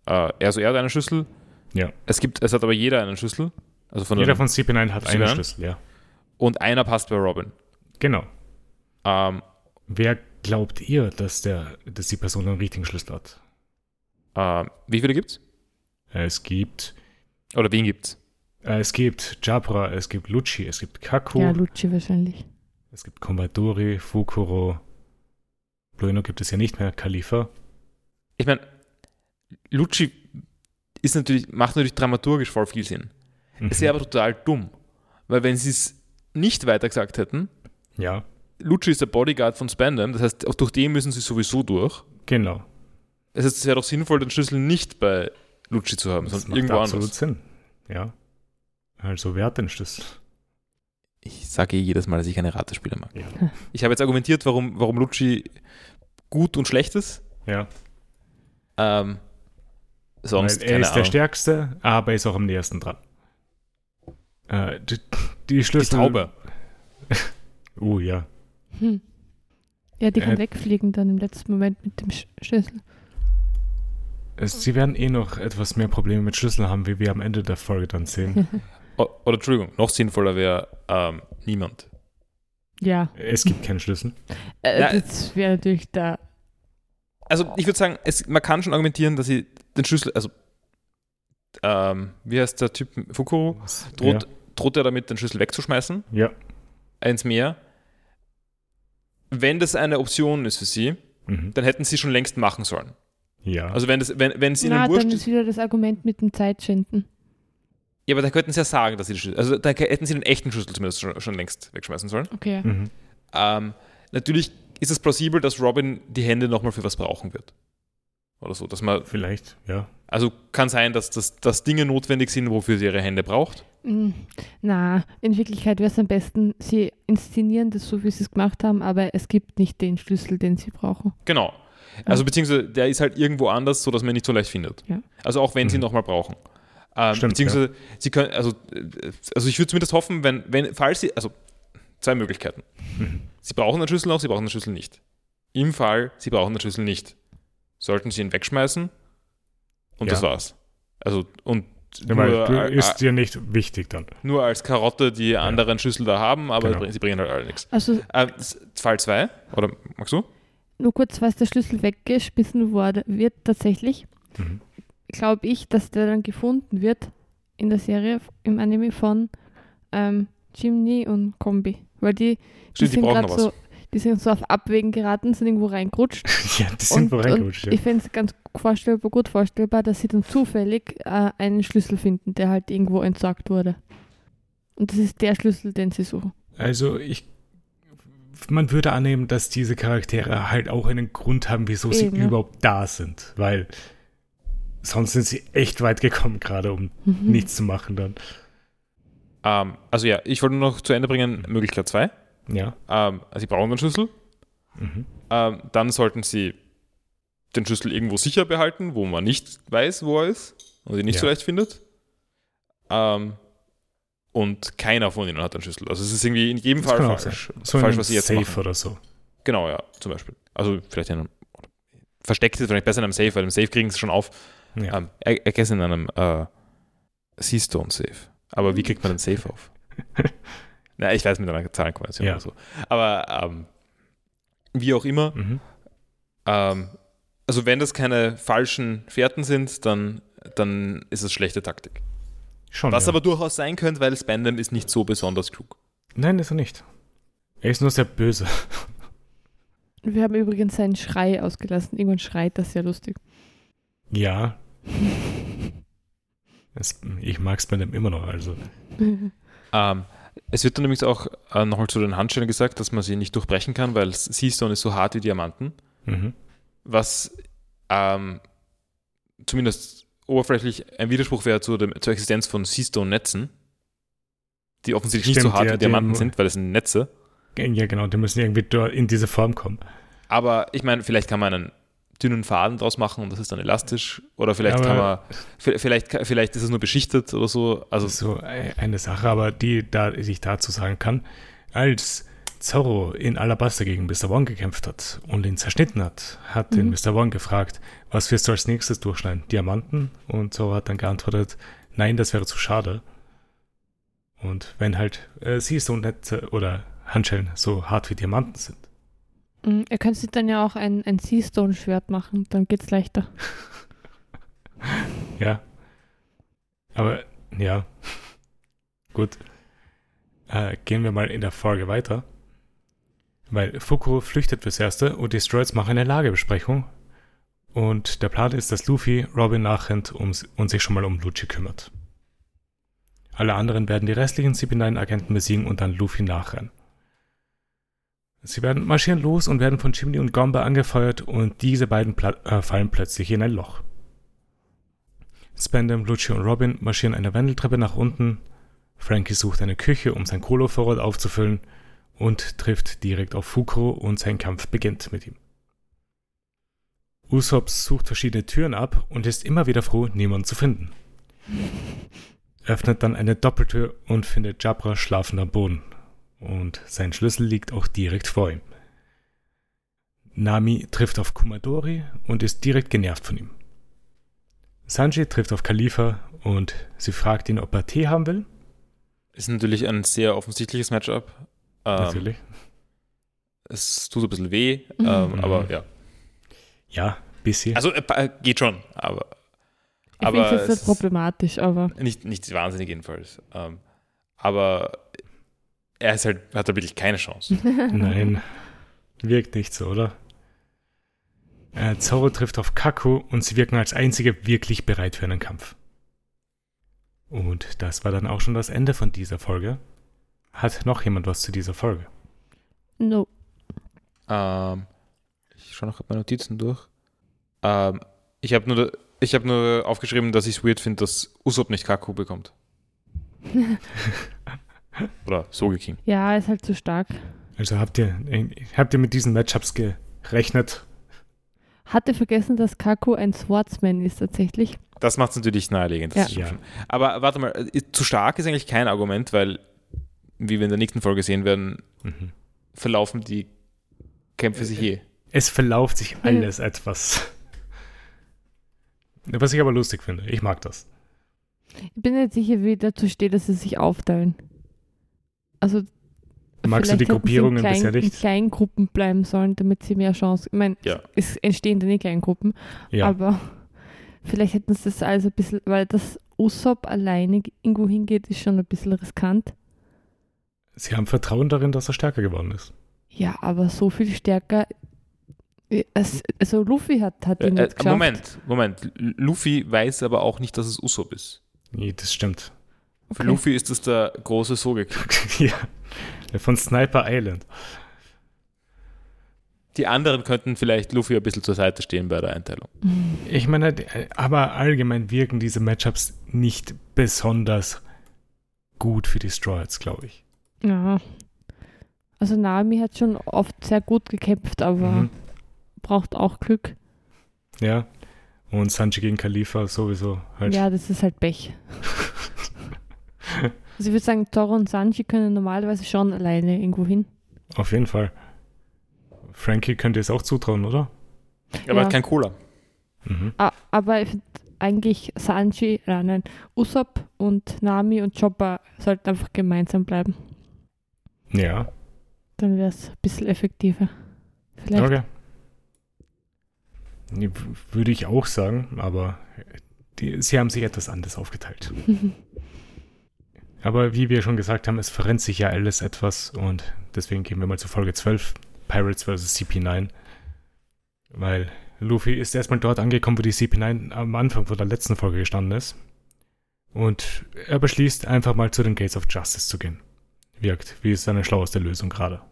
äh, er, also er hat einen Schlüssel. Ja. Es gibt, es hat aber jeder einen Schlüssel. Also von Jeder von CP9 hat einen CP9? Schlüssel, ja. Und einer passt bei Robin. Genau. Ähm, Wer glaubt ihr, dass, der, dass die Person den richtigen Schlüssel hat? äh, wie viele gibt's? Es gibt, Oder wen gibt's? äh, es gibt Japra, es gibt Lucci, es gibt Kaku, Ja, Lucci wahrscheinlich. es gibt Kombadori, Fukuro, Blueno gibt es ja nicht mehr, Khalifa. Ich meine, Lucci ist natürlich, macht natürlich dramaturgisch voll viel Sinn. Mhm. Es wäre aber total dumm. Weil wenn sie es nicht weiter gesagt hätten, Ja, Lucci ist der Bodyguard von Spandam, das heißt, auch durch den müssen sie sowieso durch. genau. Das heißt, es wäre doch sinnvoll, den Schlüssel nicht bei Lucci zu haben, Das sondern macht irgendwo absolut anders. Sinn. Ja. Also wer hat den Schlüssel? Ich sage eh jedes Mal, dass ich keine Ratespiele mag. Ja. Ich habe jetzt argumentiert, warum, warum Lucci gut und schlecht ist. Ja, Ähm, sonst, Weil er keine ist der Ahnung. Stärkste, aber ist auch am nächsten dran. Äh, die, die Die Schlüssel. Taube. Oh ja. Hm. Ja, die kann Äh, wegfliegen dann im letzten Moment mit dem Sch Schlüssel. Es- Sie werden eh noch etwas mehr Probleme mit Schlüsseln haben, wie wir am Ende der Folge dann sehen. O- Oder Entschuldigung, noch sinnvoller wäre ähm, niemand. Ja, es gibt keinen Schlüssel. äh, Ja. das wäre natürlich da. Also ich würde sagen, es, man kann schon argumentieren, dass sie den Schlüssel, also ähm, wie heißt der Typ, Fukuro, droht, droht er damit, den Schlüssel wegzuschmeißen Ja. ja. ins Meer. Wenn das eine Option ist für sie, Mhm. dann hätten sie schon längst machen sollen. Ja. Also wenn es wenn, wenn es ihnen Na, wurscht dann ist, ist wieder das Argument mit dem Zeitschinden. ja, aber da könnten sie ja sagen, dass sie den Schlüssel, also da hätten sie den echten Schlüssel zumindest schon, schon längst wegschmeißen sollen. Okay. mhm. Ähm, natürlich ist es plausibel, dass Robin die Hände nochmal für was brauchen wird. Oder so, dass man, Vielleicht, ja. Also kann sein, dass, dass, dass Dinge notwendig sind, wofür sie ihre Hände braucht. Mm, Na, in Wirklichkeit wäre es am besten, sie inszenieren das so, wie sie es gemacht haben, aber es gibt nicht den Schlüssel, den sie brauchen. Genau. Also beziehungsweise der ist halt irgendwo anders, sodass man ihn nicht so leicht findet. Ja. Also auch wenn sie ihn Mhm. nochmal brauchen. Ähm, Stimmt, beziehungsweise sie können, also, also ich würde zumindest hoffen, wenn, wenn, falls sie, also zwei Möglichkeiten. Mhm. Sie brauchen den Schlüssel noch, sie brauchen den Schlüssel nicht. Im Fall, sie brauchen den Schlüssel nicht. Sollten sie ihn wegschmeißen und Ja. das war's. Also und Ja, nur, äh, ist dir nicht wichtig dann. nur als Karotte die anderen Schlüssel da haben, aber Genau. sie bringen halt alle nichts. Also Äh, Fall 2, oder magst du? nur kurz, falls der Schlüssel weggeschmissen wurde, wird tatsächlich, Mhm. glaube ich, dass der dann gefunden wird in der Serie, im Anime von ähm, Jimny und Kombi. Weil die, die Stimmt, die sind brauchen gerade so, die sind so auf Abwägen geraten, sind irgendwo reingerutscht. ja, die sind und, wohl reingerutscht. Ja. ich finde es ganz vorstellbar, gut vorstellbar, dass sie dann zufällig äh, einen Schlüssel finden, der halt irgendwo entsorgt wurde. Und das ist der Schlüssel, den sie suchen. Also ich man würde annehmen, dass diese Charaktere halt auch einen Grund haben, wieso sie Eben, ja. überhaupt da sind, weil sonst sind sie echt weit gekommen, gerade um Mhm. nichts zu machen dann. Ähm, also ja, ich wollte nur noch zu Ende bringen, Möglichkeit 2. Ja. Ähm, also sie brauchen den Schlüssel. Mhm. Ähm, dann sollten sie den Schlüssel irgendwo sicher behalten, wo man nicht weiß, wo er ist und ihn nicht Ja. so leicht findet. Ähm, und keiner von ihnen hat den Schlüssel. Also es ist irgendwie in jedem Das Fall falsch. So falsch, was sie jetzt Safe machen. oder so. Genau, ja, zum Beispiel. Also vielleicht in einem versteckt ist vielleicht besser in einem Safe, weil im Safe kriegen sie schon auf. Ja. Ähm, I, I in einem äh, Seastone Safe. Aber wie kriegt man den Safe auf? Na, ich weiß mit einer Zahlenkombination Ja. oder so. Aber ähm, wie auch immer, Mhm. ähm, also wenn das keine falschen Fährten sind, dann, dann ist es schlechte Taktik. Schon. Was ja. aber durchaus sein könnte, weil Spandam ist nicht so besonders klug. Nein, ist er nicht. Er ist nur sehr böse. Wir haben übrigens seinen Schrei ausgelassen. Irgendwann schreit das sehr lustig. Ja. Es, ich mag Spandam immer noch, also. Ähm, es wird dann übrigens auch äh, nochmal zu den Handschellen gesagt, dass man sie nicht durchbrechen kann, weil Seastone ist so hart wie Diamanten. Mhm. was ähm, zumindest oberflächlich ein Widerspruch wäre zu dem, zur Existenz von Seastone-Netzen, die offensichtlich nicht Stimmt, so hart ja, wie Diamanten sind, weil es sind Netze. Ja, genau, die müssen irgendwie in diese Form kommen. Aber ich meine, vielleicht kann man einen dünnen Faden draus machen und das ist dann elastisch. Oder vielleicht Aber- kann man, vielleicht, vielleicht ist es nur beschichtet oder so. Also so e- eine Sache, aber die, da ich dazu sagen kann, als Zorro in Alabaster gegen Mr. Wong gekämpft hat und ihn zerschnitten hat, hat den Mhm. Mr. Wong gefragt, was wirst du als nächstes durchschneiden? Diamanten? Und Zorro hat dann geantwortet, nein, das wäre zu schade. Und wenn halt äh, sie so nett oder Handschellen so hart wie Diamanten sind. Mm, Er könnte sich dann ja auch ein, ein Seastone-Schwert machen, dann geht's leichter. Ja. Aber ja. Gut. Äh, gehen wir mal in der Folge weiter. Weil Fukuro flüchtet fürs Erste und die Stroids machen eine Lagebesprechung. Und der Plan ist, dass Luffy Robin nachrennt um, und sich schon mal um Lucci kümmert. Alle anderen werden die restlichen CP9-Agenten besiegen und dann Luffy nachrennen. Sie werden marschieren los und werden von Chimney und Gombe angefeuert und diese beiden pla äh, fallen plötzlich in ein Loch. Spandam, Lucci und Robin marschieren eine Wendeltreppe nach unten. Frankie sucht eine Küche, um sein Kohlevorrat aufzufüllen und trifft direkt auf Fukuro und sein Kampf beginnt mit ihm. Usopp sucht verschiedene Türen ab und ist immer wieder froh, niemanden zu finden. Öffnet dann eine Doppeltür und findet Jabra schlafend am Boden. Und sein Schlüssel liegt auch direkt vor ihm. Nami trifft auf Kumadori und ist direkt genervt von ihm. Sanji trifft auf Khalifa und sie fragt ihn, ob er Tee haben will. Ist natürlich ein sehr offensichtliches Matchup. Ähm, Natürlich. Es tut ein bisschen weh, ähm, Mhm. aber ja. Ja, bisschen. Also äh, geht schon, aber, Ich aber finde es nicht problematisch, aber nicht, nicht wahnsinnig jedenfalls. Ähm, aber er ist halt, hat da wirklich keine Chance. Nein, wirkt nicht so, oder? Äh, Zoro trifft auf Kaku und sie wirken als einzige wirklich bereit für einen Kampf. Und das war dann auch schon das Ende von dieser Folge. Hat noch jemand was zu dieser Folge? no. ähm, ich schaue noch meine Notizen durch. Ähm, ich habe nur, ich hab nur aufgeschrieben, dass ich es weird finde, dass Usopp nicht Kaku bekommt. Oder Sogeking. Ja, ist halt zu stark. Also habt ihr, äh, habt ihr mit diesen Matchups gerechnet? Hatte vergessen, dass Kaku ein Swordsman ist tatsächlich. Das macht es natürlich naheliegend. Ja. schon. Aber warte mal, äh, zu stark ist eigentlich kein Argument, weil, wie wir in der nächsten Folge sehen werden, Mhm. verlaufen die Kämpfe sich eh. Es verlauft sich alles etwas. Was ich aber lustig finde. Ich mag das. Ich bin nicht sicher, wie dazu steht, dass sie sich aufteilen. Also Magst du die in Gruppierungen kleinen, bisher in nicht? kleinen Gruppen bleiben sollen, damit sie mehr Chance. Ich meine, Ja. es entstehen dann eh kleinen Gruppen, Ja. aber vielleicht hätten sie das also ein bisschen, weil das Usopp alleine irgendwo hingeht, ist schon ein bisschen riskant. Sie haben Vertrauen darin, dass er stärker geworden ist. Ja, aber so viel stärker. Es, also Luffy hat, hat ihn Äh, äh, geschafft. Moment, Moment. Luffy weiß aber auch nicht, dass es Usopp ist. Nee, das stimmt. Für Okay. Luffy ist das der große Sogeking. ja. Von Sniper Island. Die anderen könnten vielleicht Luffy ein bisschen zur Seite stehen bei der Einteilung. Ich meine, aber allgemein wirken diese Matchups nicht besonders gut für die Straw Hats, glaube ich. Ja. Also Naomi hat schon oft sehr gut gekämpft, aber Mhm. braucht auch Glück. Ja. Und Sanji gegen Khalifa sowieso halt. Ja, das ist halt Pech. also ich würde sagen, Toro und Sanji können normalerweise schon alleine irgendwo hin. Auf jeden Fall. Frankie könnte es auch zutrauen, oder? Aber Ja. hat kein Cola. Mhm. Ah, aber ich finde eigentlich Sanji, äh, nein, Usopp und Nami und Chopper sollten einfach gemeinsam bleiben. Ja. Dann wäre es ein bisschen effektiver. Vielleicht. Okay. Würde ich auch sagen, aber die, sie haben sich etwas anders aufgeteilt. Aber wie wir schon gesagt haben, es verrennt sich ja alles etwas und deswegen gehen wir mal zu Folge 12, Pirates vs. CP9. Weil Luffy ist erstmal dort angekommen, wo die CP9 am Anfang von der letzten Folge gestanden ist. Und er beschließt einfach mal zu den Gates of Justice zu gehen. Wirkt wie seine schlaueste Lösung gerade.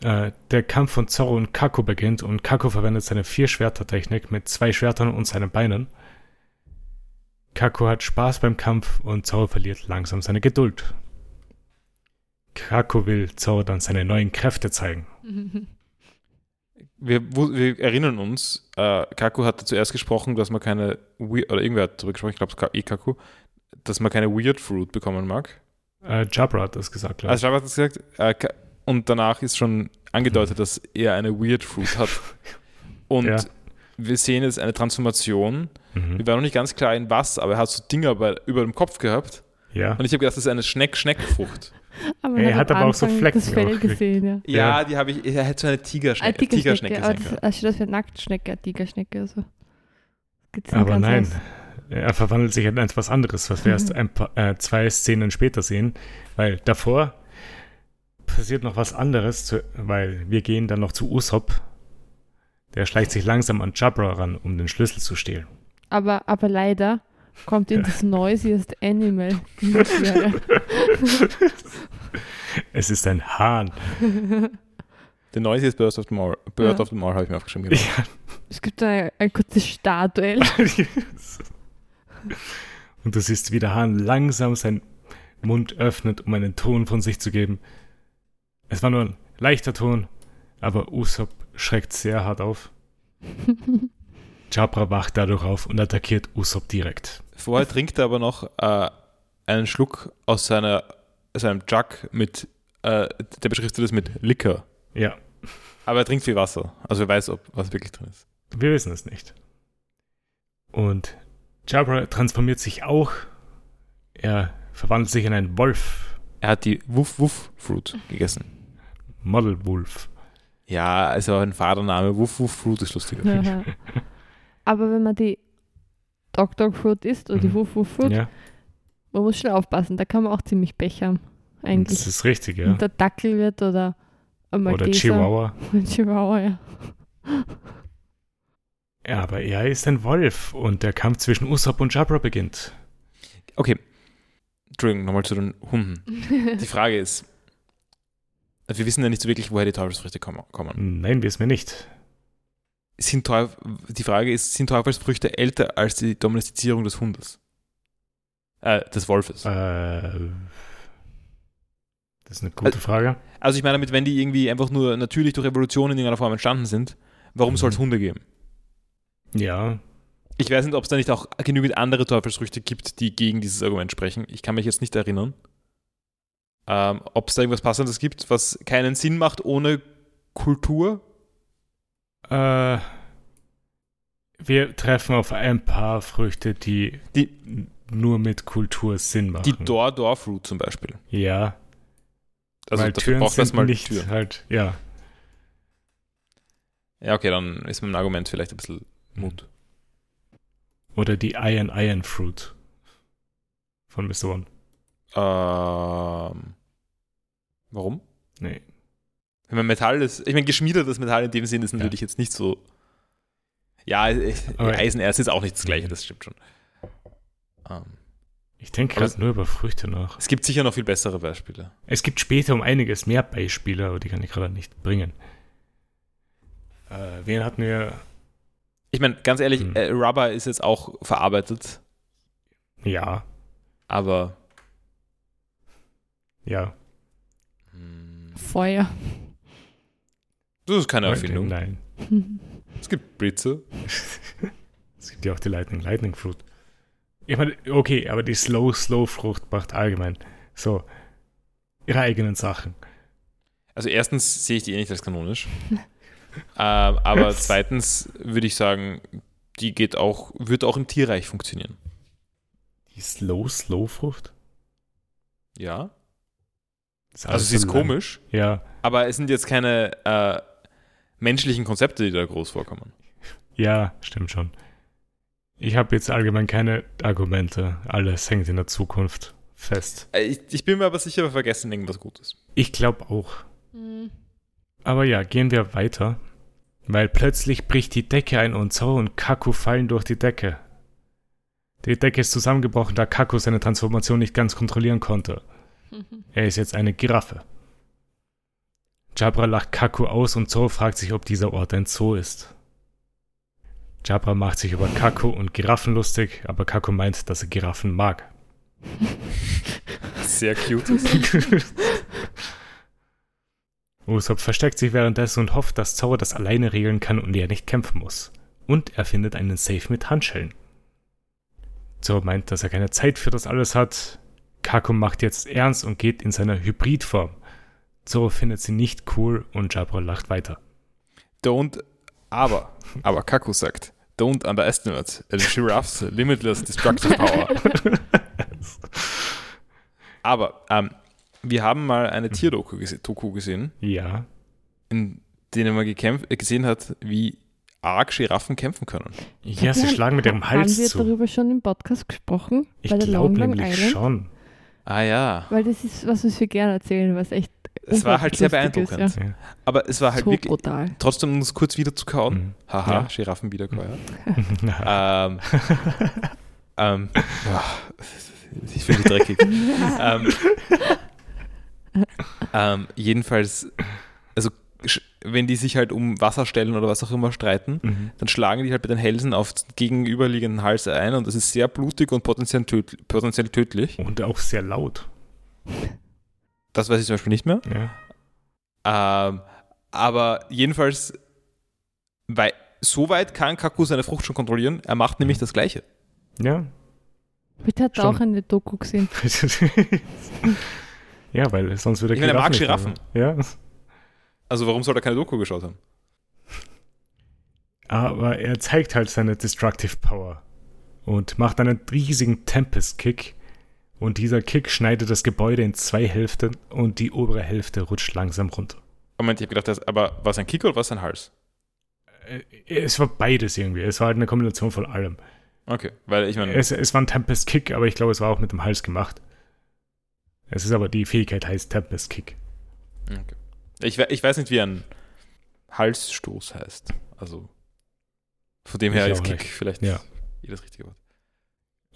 Äh, der Kampf von Zorro und Kako beginnt und Kako verwendet seine Vier-Schwerter-Technik mit zwei Schwertern und seinen Beinen. Kako hat Spaß beim Kampf und Zorro verliert langsam seine Geduld. Kako will Zorro dann seine neuen Kräfte zeigen. Wir, wir erinnern uns, äh, Kaku hatte zuerst gesprochen, dass man keine, We- oder irgendwer hat darüber gesprochen, ich glaube, es war eh Kaku, dass man keine Weird Fruit bekommen mag. Äh, Jabra hat das gesagt, glaube Also Jabba hat das gesagt, äh, und danach ist schon angedeutet, dass er eine Weird Fruit hat. Und Ja. Wir sehen jetzt eine Transformation. ich. Mhm. Wir waren noch nicht ganz klar in was, aber er hat so Dinger bei, über dem Kopf gehabt. Ja. Und ich habe gedacht, das ist eine Schneck-Schneckfrucht. Aber Er hat aber auch so Anfang Flecken Das Fell auch. gesehen, ja. Ja, Ja. die habe ich, er hätte so eine Tigerschne Eine Tigerschnecke, Tigerschnecke aber sein das, können. also das wäre Nacktschnecke, eine Tigerschnecke. Also. Aber nein, anders. er verwandelt sich in etwas anderes, was wir erst ein paar, äh, zwei Szenen später sehen, weil davor passiert noch was anderes, zu, weil wir gehen dann noch zu Usopp. Der schleicht sich langsam an Jabra ran, um den Schlüssel zu stehlen. Aber, aber leider kommt in das Noisiest Animal. Es ist ein Hahn. The Noisiest Bird of the Mall, Bird Ja. of the Mall habe ich mir aufgeschrieben. Genau. es gibt ein, ein kurzes Startduell. Und du siehst, wie der Hahn langsam seinen Mund öffnet, um einen Ton von sich zu geben. Es war nur ein leichter Ton, aber Usopp schreckt sehr hart auf. Jabra wacht dadurch auf und attackiert Usopp direkt. Vorher trinkt er aber noch äh, einen Schluck aus seiner, seinem Jug mit, äh, der beschriftet ist mit Liquor. Ja, Aber er trinkt viel Wasser. Also er weiß, ob was wirklich drin ist. wir wissen es nicht. Und Jabra transformiert sich auch. Er verwandelt sich in einen Wolf. Er hat die Wuff Wuff Fruit gegessen. Model Wolf. Ja, also ein Vatername. Wuff Wuff Fruit ist lustiger. Aber wenn man die Dog Dog Fruit isst oder die Mhm. Wuff Wuff Fruit, Ja, man muss schon aufpassen, da kann man auch ziemlich Pech haben. Eigentlich. das ist richtig, ja. Und der Dackel wird oder ein Oder Malteser. Chihuahua. Chihuahua, ja. Ja, aber er ist ein Wolf und der Kampf zwischen Usopp und Jabra beginnt. Okay. Entschuldigung, nochmal zu den Hunden. Die Frage ist, wir wissen ja nicht so wirklich, woher die Teufelsfrüchte kommen. Nein, wissen wir nicht. Sind Teuf die Frage ist, sind Teufelsfrüchte älter als die Domestizierung des Hundes? Äh, des Wolfes. Äh, das ist eine gute Frage. Also ich meine damit, wenn die irgendwie einfach nur natürlich durch Evolution in irgendeiner Form entstanden sind, warum Mhm. soll es Hunde geben? Ja, Ich weiß nicht, ob es da nicht auch genügend andere Teufelsfrüchte gibt, die gegen dieses Argument sprechen. Ich kann mich jetzt nicht erinnern. Ähm, ob es da irgendwas Passendes gibt, was keinen Sinn macht ohne Kultur. äh, wir treffen auf ein paar Früchte, die, Die- nur mit Kultur Sinn machen. Die Door-Door-Fruit zum Beispiel. Ja, Also weil dafür Türen braucht sind erstmal nicht Türen. halt, ja. Ja, okay, dann ist mein Argument vielleicht ein bisschen Mut. Oder die Iron Iron Fruit von Mr. One. Ähm, warum? Nee. Wenn man Metall ist, ich meine, geschmiedetes Metall in dem Sinn ist natürlich jetzt nicht so. Ja, äh, Aber- Eisenerz ist auch nicht das Gleiche, das stimmt schon. Ähm, Ich denke gerade nur über Früchte nach. es gibt sicher noch viel bessere Beispiele. Es gibt später um einiges mehr Beispiele, aber die kann ich gerade nicht bringen. Äh, wen hatten wir? Ich meine, ganz ehrlich, Hm. äh, Rubber ist jetzt auch verarbeitet, Ja, aber ja. hm, Feuer. das ist keine Erfindung. Nein. Es gibt Blitze. Es gibt ja auch die Lightning, Lightning Fruit. Ich meine, okay, aber die Slow, Slow Frucht macht allgemein so ihre eigenen Sachen. Also erstens sehe ich die eh nicht als kanonisch. ähm, aber zweitens würde ich sagen, die geht auch, wird auch im Tierreich funktionieren. Die Slow, Slow Frucht? Ja. Also sie ist komisch, Ja, aber es sind jetzt keine äh, menschlichen Konzepte, die da groß vorkommen. ja, stimmt schon. Ich habe jetzt allgemein keine Argumente. Alles hängt in der Zukunft fest. Äh, Ich, ich bin mir aber sicher, wir vergessen irgendwas Gutes. Ich glaube auch. Mhm. Aber ja, gehen wir weiter. Weil plötzlich bricht die Decke ein und Zoro und Kaku fallen durch die Decke. Die Decke ist zusammengebrochen, da Kaku seine Transformation nicht ganz kontrollieren konnte. Er ist jetzt eine Giraffe. Jabra lacht Kaku aus und Zoro fragt sich, ob dieser Ort ein Zoo ist. Jabra macht sich über Kaku und Giraffen lustig, aber Kaku meint, dass er Giraffen mag. Sehr cute. Usopp versteckt sich währenddessen und hofft, dass Zoro das alleine regeln kann und er nicht kämpfen muss. Und er findet einen Safe mit Handschellen. Zoro meint, dass er keine Zeit für das alles hat. Kaku macht jetzt ernst und geht in seiner Hybridform. Zoro findet sie nicht cool und Jabra lacht weiter. Don't, aber, aber Kaku sagt, don't underestimate a giraffe's limitless destructive power. aber ähm, wir haben mal eine Tierdoku gese Doku gesehen, Ja, in denen man gekämpft, äh, gesehen hat, wie arg Giraffen kämpfen können. ja, sie schlagen mit ihrem Hals Haben wir zu. darüber schon im Podcast gesprochen? Ich bei der glaube nämlich Island? schon. Ah ja, Weil das ist, was wir gerne erzählen, was echt. es war halt sehr lustig ist, beeindruckend. Ja. Aber es war halt so wirklich, brutal. trotzdem um es kurz wieder zu kauen. Mhm. Haha, Ja. Giraffen wiederkäuer. ähm, ähm, ja, ich mich dreckig. ähm, ähm, jedenfalls, also wenn die sich halt um Wasser stellen oder was auch immer streiten, Mhm. dann schlagen die halt mit den Hälsen auf den gegenüberliegenden Hals ein und das ist sehr blutig und potenziell, töd potenziell tödlich. Und auch sehr laut. Das weiß ich zum Beispiel nicht mehr. Ja. Ähm, aber jedenfalls, weil so weit kann Kaku seine Frucht schon kontrollieren. Er macht nämlich das Gleiche. ja. Bitte hat Schon. auch eine Doku gesehen. ja, weil sonst würde Ich meine, er mag Giraffen. Ja. Also warum soll er keine Doku geschaut haben? Aber er zeigt halt seine Destructive Power. und macht einen riesigen Tempest-Kick. Und dieser Kick schneidet das Gebäude in zwei Hälften und die obere Hälfte rutscht langsam runter. Moment, ich habe gedacht, das, aber war es ein Kick oder war es ein Hals? Äh, Es war beides irgendwie. Es war halt eine Kombination von allem. Okay, weil ich meine, Es, es war ein Tempest Kick, aber ich glaube, es war auch mit dem Hals gemacht. Es ist aber, die Fähigkeit heißt Tempest Kick. okay. Ich, ich weiß nicht, wie ein Halsstoß heißt. Also von dem her Ich ist auch Kick nicht. vielleicht Ja. jedes richtige Wort.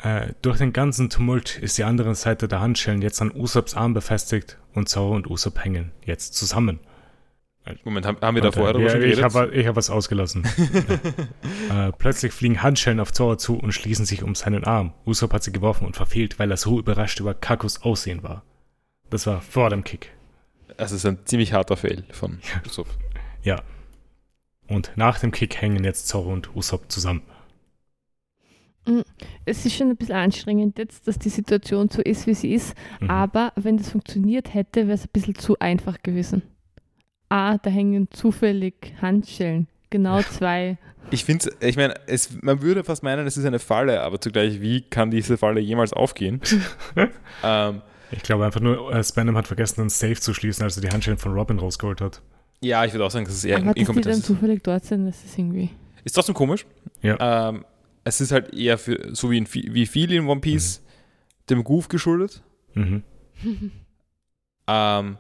Äh, durch den ganzen Tumult ist die andere Seite der Handschellen jetzt an Usops Arm befestigt und Zoro und Usopp hängen jetzt zusammen. Moment, haben, haben wir da vorher darüber ja, ich habe ich hab was ausgelassen. äh, plötzlich fliegen Handschellen auf Zoro zu und schließen sich um seinen Arm. Usopp hat sie geworfen und verfehlt, weil er so überrascht über Kakus Aussehen war. Das war vor dem Kick. Das ist ein ziemlich harter Fail von Ja. Usopp. Ja. Und nach dem Kick hängen jetzt Zoro und Usopp zusammen. Es ist schon ein bisschen anstrengend jetzt, dass die Situation so ist, wie sie ist. Mhm. Aber wenn das funktioniert hätte, wäre es ein bisschen zu einfach gewesen. A, da hängen zufällig Handschellen. Genau zwei. Ich finde, ich meine, es- man würde fast meinen, es ist eine Falle, aber zugleich, wie kann diese Falle jemals aufgehen? ähm, Ich glaube einfach nur, äh, Spanham hat vergessen, einen Safe zu schließen, als er die Handschellen von Robin rausgeholt hat. ja, ich würde auch sagen, dass es eher Aber dass die dann inkompetent ist. zufällig dort sind, das ist irgendwie. Ist trotzdem komisch. Ja. Ähm, es ist halt eher für, so wie, in, wie viel in One Piece, dem Goof geschuldet. Mhm. Ähm,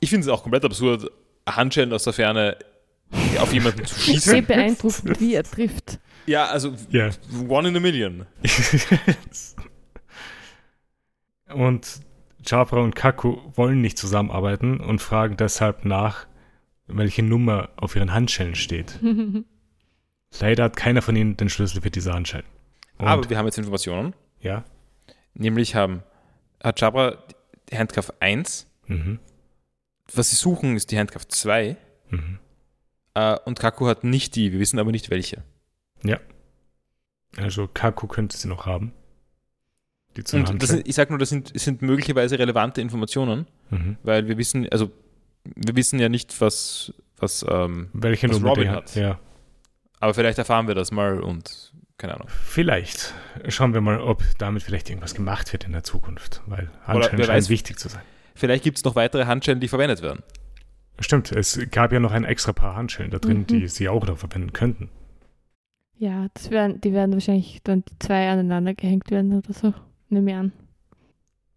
ich finde es auch komplett absurd, Handschellen aus der Ferne auf jemanden zu Ich sehe schießen. beeindruckend, wie er trifft. Ja, also Ja. one in a million. und Chapra und Kaku wollen nicht zusammenarbeiten und fragen deshalb nach, welche Nummer auf ihren Handschellen steht. Leider hat keiner von ihnen den Schlüssel für diese Handschellen. Und, Aber wir haben jetzt Informationen. ja. Nämlich haben, hat Jabra die Handkraft 1. Mhm. Was sie suchen, ist die Handkraft 2. Mhm. Äh, und Kaku hat nicht die. Wir wissen aber nicht welche. Also Kaku könnte sie noch haben. Die zwei Und sind, ich sage nur, das sind, sind möglicherweise relevante Informationen, Mhm. weil wir wissen, also wir wissen ja nicht, was, was ähm, Welche was Robin hat. Ja. aber vielleicht erfahren wir das mal und keine Ahnung. Vielleicht. Schauen wir mal, ob damit vielleicht irgendwas gemacht wird in der Zukunft, weil Handschellen scheinen wichtig zu sein. Vielleicht gibt es noch weitere Handschellen, die verwendet werden. Stimmt, es gab ja noch ein extra Paar Handschellen da drin, Mhm. die sie auch noch verwenden könnten. Ja, das werden, die werden wahrscheinlich dann die zwei aneinander gehängt werden oder so. Nehme ich an.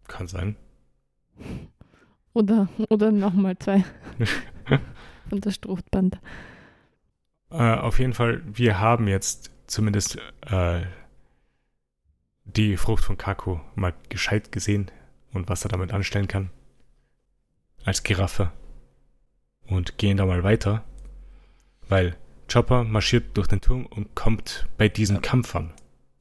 Kann sein. Oder, oder nochmal zwei. Von der Strohband. Äh, auf jeden Fall, wir haben jetzt zumindest äh, die Frucht von Kaku mal gescheit gesehen und was er damit anstellen kann. Als Giraffe. Und gehen da mal weiter, weil Chopper marschiert durch den Turm und kommt bei diesem Ja. Kampf an.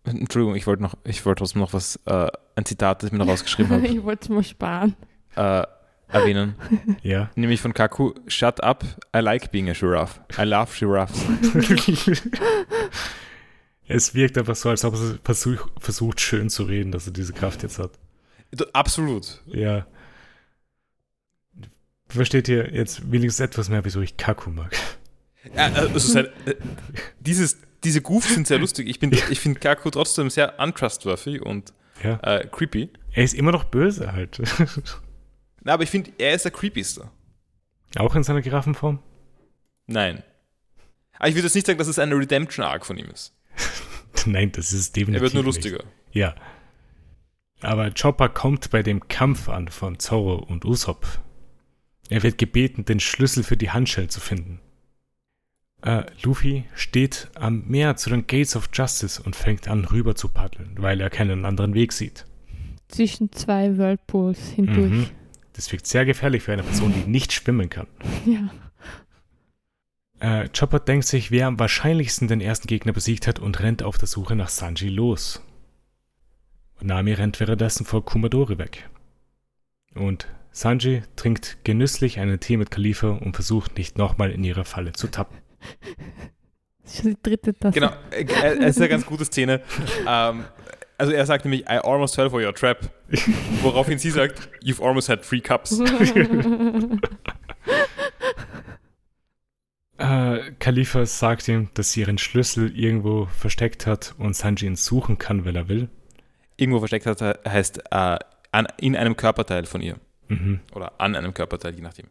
Entschuldigung, ich wollte noch, ich wollte trotzdem noch was, äh, ein Zitat, das ich mir noch rausgeschrieben habe, ich wollte es mal sparen. äh, erwähnen. Ja. Nämlich von Kaku, shut up, I like being a giraffe. I love giraffes. es wirkt einfach so, als ob er versuch, versucht, schön zu reden, dass er diese Kraft jetzt hat. Absolut. Ja. Versteht ihr jetzt wenigstens etwas mehr, wieso ich Kaku mag? Ja, also sein, äh, dieses, diese Goofs sind sehr lustig. Ich, bin- ich finde Kaku trotzdem sehr untrustworthy und Ja. äh, creepy. Er ist immer noch böse halt. Na, aber ich finde, er ist der creepyste. Auch in seiner Giraffenform? Nein. Aber ich würde jetzt nicht sagen, dass es eine Redemption-Arc von ihm ist. Nein, das ist definitiv Er wird nur nicht. lustiger. Ja. Aber Chopper kommt bei dem Kampf an von Zoro und Usopp. Er wird gebeten, den Schlüssel für die Handschellen zu finden. Äh, Luffy steht am Meer zu den Gates of Justice und fängt an, rüber zu paddeln, weil er keinen anderen Weg sieht. Zwischen zwei Whirlpools hindurch. Mhm. Das wirkt sehr gefährlich für eine Person, die nicht schwimmen kann. Ja. Äh, Chopper denkt sich, wer am wahrscheinlichsten den ersten Gegner besiegt hat und rennt auf der Suche nach Sanji los. Nami rennt währenddessen vor Kumadori weg. Und Sanji trinkt genüsslich einen Tee mit Khalifa und versucht nicht nochmal in ihre Falle zu tappen. Das ist schon die dritte Tasse. Genau, äh, äh, es ist eine ganz gute Szene. Ähm, also er sagt nämlich, I almost fell for your trap. Woraufhin sie sagt, you've almost had three cups. Äh, Khalifa sagt ihm, dass sie ihren Schlüssel irgendwo versteckt hat und Sanji ihn suchen kann, wenn er will. Irgendwo versteckt hat, heißt äh, an, in einem Körperteil von ihr. Mhm. Oder an einem Körperteil, je nachdem.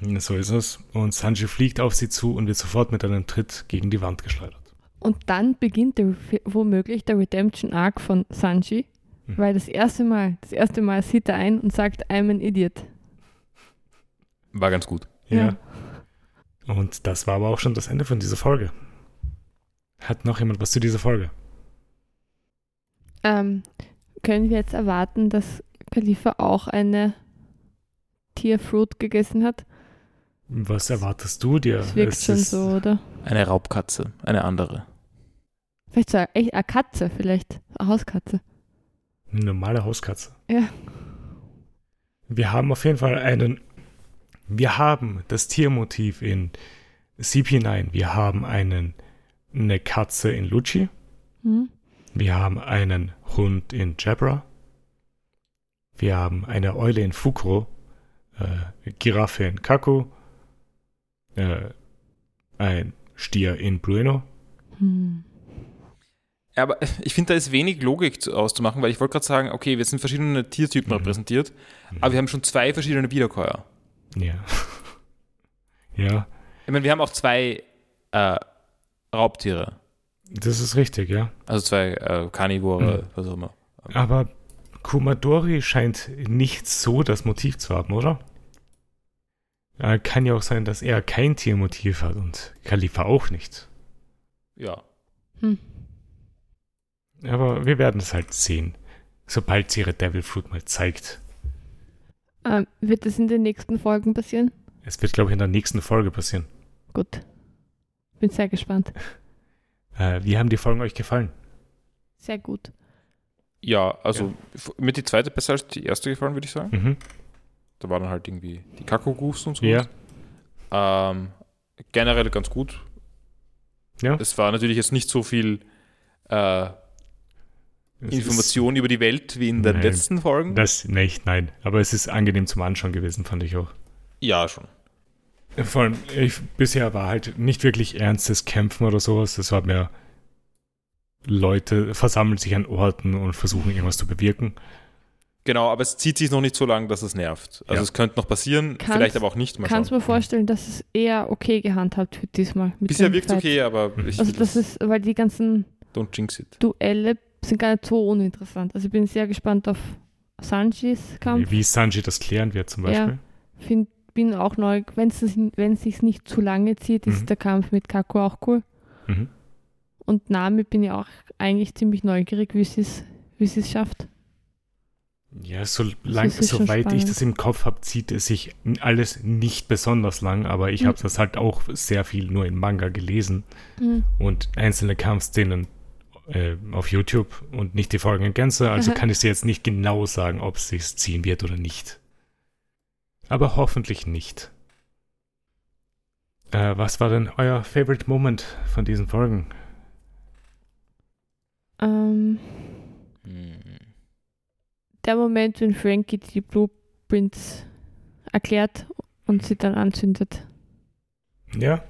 So ist es. Und Sanji fliegt auf sie zu und wird sofort mit einem Tritt gegen die Wand geschleudert. Und dann beginnt der, womöglich der Redemption Arc von Sanji, Mhm. weil das erste Mal, das erste Mal sieht er ein und sagt, I'm an idiot. War ganz gut. Ja. Und das war aber auch schon das Ende von dieser Folge. Hat noch jemand was zu dieser Folge? Ähm, können wir jetzt erwarten, dass Khalifa auch eine Tierfruit gegessen hat? Was erwartest du dir? Das wirkt Es schon ist- so, oder? Eine Raubkatze, eine andere. Vielleicht so echt eine Katze, vielleicht. Eine Hauskatze. Eine normale Hauskatze. Ja. Wir haben auf jeden Fall einen. Wir haben das Tiermotiv in CP9. Wir haben einen, eine Katze in Lucci. Hm? Wir haben einen Hund in Jabra. Wir haben eine Eule in Fukuro. Äh, Giraffe in Kaku. Äh, ein Stier in Brueno. Hm. Aber ich finde, da ist wenig Logik zu- auszumachen, weil ich wollte gerade sagen, okay, wir sind verschiedene Tiertypen Mhm. repräsentiert, aber wir haben schon zwei verschiedene Wiederkäuer. Ja. ja, Ich meine, wir haben auch zwei äh, Raubtiere, das ist richtig, ja. also zwei äh, Karnivore, Mhm. was auch immer. Aber Kumadori scheint nicht so das Motiv zu haben, oder? Äh, kann ja auch sein, dass er kein Tiermotiv hat und Khalifa auch nicht. Ja. Hm. Aber wir werden es halt sehen, sobald sie ihre Devil Fruit mal zeigt. Ähm, wird das in den nächsten Folgen passieren? Es wird, glaube ich, in der nächsten Folge passieren. Gut. Bin sehr gespannt. Äh, wie haben die Folgen euch gefallen? Sehr gut. Ja, also f- mir die zweite besser als die erste gefallen, würde ich sagen. Mhm. Da waren dann halt irgendwie die Kakao-Goofs und so. Ja. Ähm, generell ganz gut. Ja. Es war natürlich jetzt nicht so viel äh, Es Information über die Welt wie in den Nein. letzten Folgen. Das nicht, nein. Aber es ist angenehm zum Anschauen gewesen, fand ich auch. ja, schon. Vor allem, ich, bisher war halt nicht wirklich ernstes Kämpfen oder sowas. Das war mehr Leute versammeln sich an Orten und versuchen irgendwas zu bewirken. Genau, aber es zieht sich noch nicht so lang, dass es nervt. Also Ja. es könnte noch passieren, Kannst- vielleicht aber auch nicht. Mal Kannst schauen. mir vorstellen, dass es eher okay gehandhabt wird diesmal. Mit Bisher wirkt es okay, aber ich Also das ist, weil die ganzen don't jinx it. Duelle sind gar nicht so uninteressant. Also ich bin sehr gespannt auf Sanjis Kampf. Wie Sanji das klären wird zum Beispiel. Find, bin auch neu, wenn es wenn sich nicht zu lange zieht, ist Mhm. der Kampf mit Kaku auch cool. Mhm. Und Nami bin ich auch eigentlich ziemlich neugierig, wie sie es wie sie es schafft. Ja, so lang, soweit ich das im Kopf habe, zieht es sich alles nicht besonders lang, aber ich Mhm. habe das halt auch sehr viel nur in Manga gelesen Mhm. und einzelne Kampfszenen äh, auf YouTube und nicht die Folgen in Gänze, also Aha. kann ich dir jetzt nicht genau sagen, ob es sich ziehen wird oder nicht. Aber hoffentlich nicht. Äh, was war denn euer Favorite Moment von diesen Folgen? Ähm, Hm. Der Moment, wenn Frankie die Blueprints erklärt und sie dann anzündet. Ja,